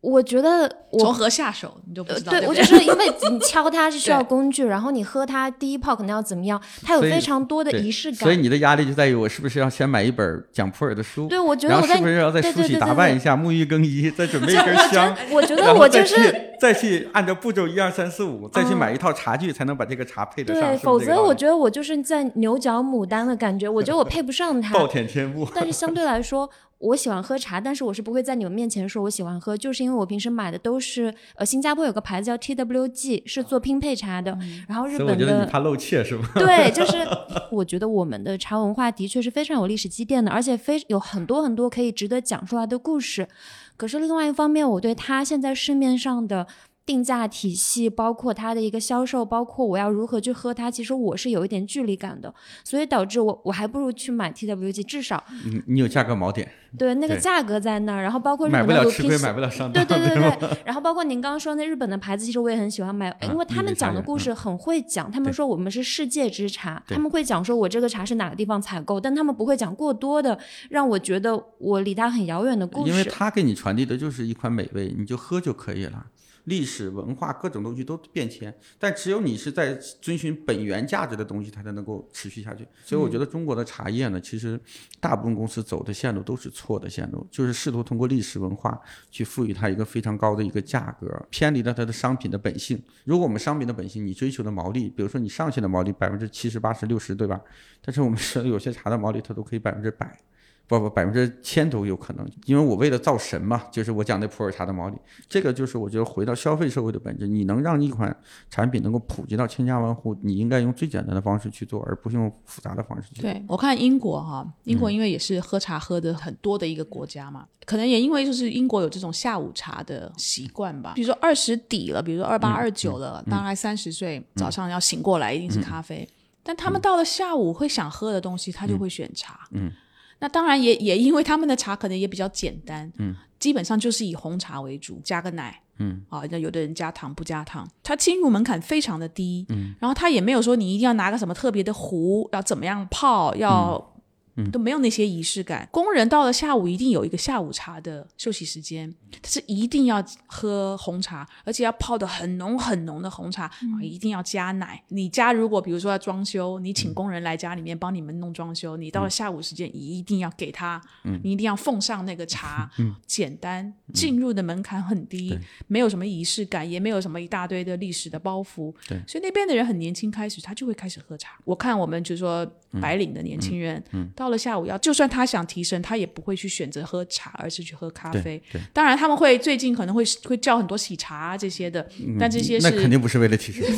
我觉得
从何下手你就不知道。
对，我就是因为你 敲它是需要工具，然后你喝它第一泡可能要怎么样，它有非常多的仪式感。
所以你的压力就在于我是不是要先买一本讲普洱的书？
对，我觉得我
是不是要在梳洗打扮一下，沐浴更衣，再准备一根香？
我觉得我就是
再去按照步骤一二三四五，再去买一套茶具，才能把这个茶配得上。
对，否则我觉得我就是在牛角牡丹的感觉，我觉得我配不上它。
暴殄天物。
但是相对来说。我喜欢喝茶，但是我是不会在你们面前说我喜欢喝，就是因为我平时买的都是呃，新加坡有个牌子叫 TWG，是做拼配茶的。然后日本的。我
觉得你怕露怯是吗？
对，就是 我觉得我们的茶文化的确是非常有历史积淀的，而且非有很多很多可以值得讲出来的故事。可是另外一方面，我对它现在市面上的。定价体系，包括它的一个销售，包括我要如何去喝它，其实我是有一点距离感的，所以导致我我还不如去买 TWG，至少
你你有价格锚点，
对那个价格在那儿，然后包括日
本的吃亏，买不了上
当，对对对对，然后包括您刚刚说那日本的牌子，其实我也很喜欢买，因为他们讲的故事很会讲，他们说我们是世界之茶，他们会讲说我这个茶是哪个地方采购，但他们不会讲过多的让我觉得我离他很遥远的故
事，因为他给你传递的就是一款美味，你就喝就可以了。历史文化各种东西都变迁，但只有你是在遵循本源价值的东西，它才能够持续下去。所以我觉得中国的茶叶呢，其实大部分公司走的线路都是错的线路，就是试图通过历史文化去赋予它一个非常高的一个价格，偏离了它的商品的本性。如果我们商品的本性，你追求的毛利，比如说你上线的毛利百分之七十、八十、六十，对吧？但是我们说有些茶的毛利，它都可以百分之百。不不，百分之千都有可能，因为我为了造神嘛，就是我讲的普洱茶的毛利，这个就是我觉得回到消费社会的本质，你能让一款产品能够普及到千家万户，你应该用最简单的方式去做，而不是用复杂的方式去做。
对我看英国哈，英国因为也是喝茶喝的很多的一个国家嘛，可能也因为就是英国有这种下午茶的习惯吧，比如说二十底了，比如说二八二九了，大概三十岁早上要醒过来一定是咖啡，但他们到了下午会想喝的东西，他就会选茶。嗯。那当然也也因为他们的茶可能也比较简单，嗯，基本上就是以红茶为主，加个奶，嗯，啊，那有的人加糖不加糖，它进入门槛非常的低，嗯，然后他也没有说你一定要拿个什么特别的壶，要怎么样泡，要都没有那些仪式感。工人到了下午一定有一个下午茶的休息时间，他是一定要喝红茶，而且要泡的很浓很浓的红茶，一定要加奶。你家如果比如说要装修，你请工人来家里面帮你们弄装修，你到了下午时间，你一定要给他，你一定要奉上那个茶，简单，进入的门槛很低，没有什么仪式感，也没有什么一大堆的历史的包袱。
对，
所以那边的人很年轻，开始他就会开始喝茶。我看我们就是说白领的年轻人，到了下午要，就算他想提神，他也不会去选择喝茶，而是去喝咖啡。
对，
当然他们会最近可能会会叫很多喜茶啊这些的，但这些是
那肯定不是为了提神，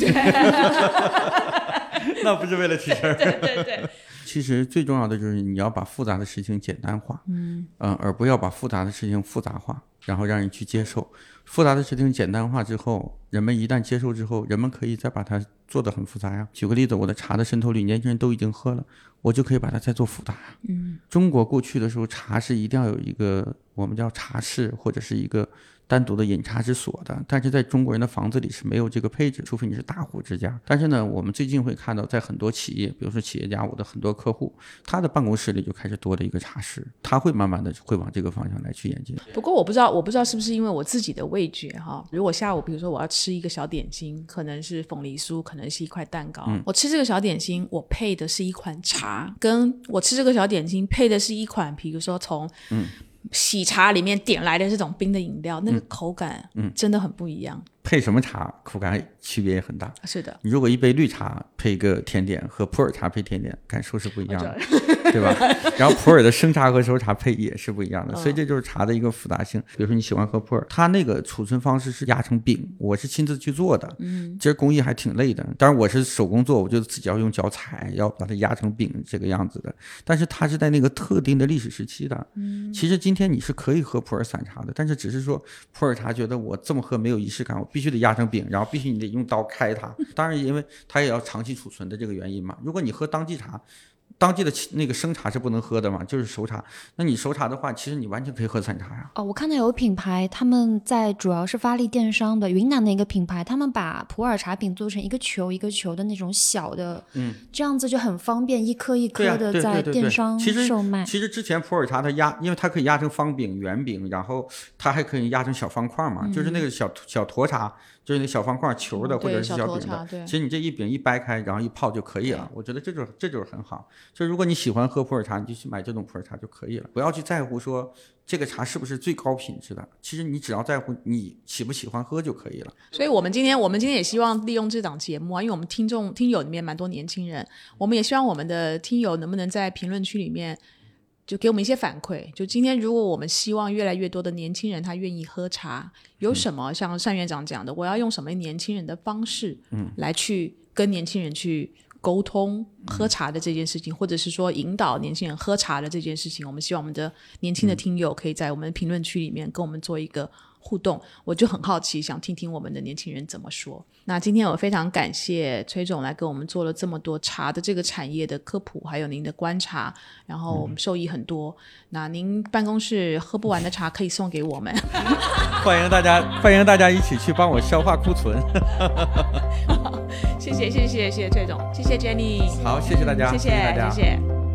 那不是为了提神。
对对对，
其实最重要的就是你要把复杂的事情简单化，嗯而不要把复杂的事情复杂化，然后让人去接受。复杂的事情简单化之后，人们一旦接受之后，人们可以再把它做得很复杂呀。举个例子，我的茶的渗透率，年轻人都已经喝了，我就可以把它再做复杂呀。嗯，中国过去的时候，茶是一定要有一个我们叫茶室或者是一个。单独的饮茶之所的，但是在中国人的房子里是没有这个配置，除非你是大户之家。但是呢，我们最近会看到，在很多企业，比如说企业家，我的很多客户，他的办公室里就开始多了一个茶室，他会慢慢的会往这个方向来去演进。
不过我不知道，我不知道是不是因为我自己的味觉哈。如果下午比如说我要吃一个小点心，可能是凤梨酥，可能是一块蛋糕，我吃这个小点心，我配的是一款茶，跟我吃这个小点心配的是一款，比如说从嗯。喜茶里面点来的这种冰的饮料，那个口感，嗯，真的很不一样。
配什么茶，口感区别也很大。
是的，
你如果一杯绿茶配一个甜点，和普洱茶配甜点，感受是不一样的，对吧？然后普洱的生茶和熟茶配也是不一样的，所以这就是茶的一个复杂性。比如说你喜欢喝普洱，它那个储存方式是压成饼，我是亲自去做的，嗯，其实工艺还挺累的。当然我是手工做，我就自己要用脚踩，要把它压成饼这个样子的。但是它是在那个特定的历史时期的。嗯，其实今天你是可以喝普洱散茶的，但是只是说普洱茶觉得我这么喝没有仪式感，我。必须得压成饼，然后必须你得用刀开它。当然，因为它也要长期储存的这个原因嘛。如果你喝当季茶。当地的那个生茶是不能喝的嘛，就是熟茶。那你熟茶的话，其实你完全可以喝散茶呀。
哦，我看到有品牌，他们在主要是发力电商的，云南的一个品牌，他们把普洱茶饼做成一个球一个球的那种小的，嗯，这样子就很方便，一颗一颗的在电商售卖。
其实之前普洱茶它压，因为它可以压成方饼、圆饼，然后它还可以压成小方块嘛，就是那个小小沱茶。就是那小方块球的或者是小饼的，其实你这一饼一掰开，然后一泡就可以了。我觉得这就是这就是很好。就如果你喜欢喝普洱茶，你就去买这种普洱茶就可以了。不要去在乎说这个茶是不是最高品质的，其实你只要在乎你喜不喜欢喝就可以了。
所以我们今天我们今天也希望利用这档节目啊，因为我们听众听友里面蛮多年轻人，我们也希望我们的听友能不能在评论区里面。就给我们一些反馈。就今天，如果我们希望越来越多的年轻人他愿意喝茶，有什么像单院长讲的，我要用什么年轻人的方式，嗯，来去跟年轻人去沟通喝茶的这件事情，或者是说引导年轻人喝茶的这件事情，我们希望我们的年轻的听友可以在我们的评论区里面跟我们做一个。互动，我就很好奇，想听听我们的年轻人怎么说。那今天我非常感谢崔总来给我们做了这么多茶的这个产业的科普，还有您的观察，然后我们受益很多。那您办公室喝不完的茶可以送给我们，
欢迎大家，欢迎大家一起去帮我消化库存。
谢谢谢谢谢谢崔总，谢谢 Jenny，
好，谢谢大家，
谢谢
大家，
谢谢。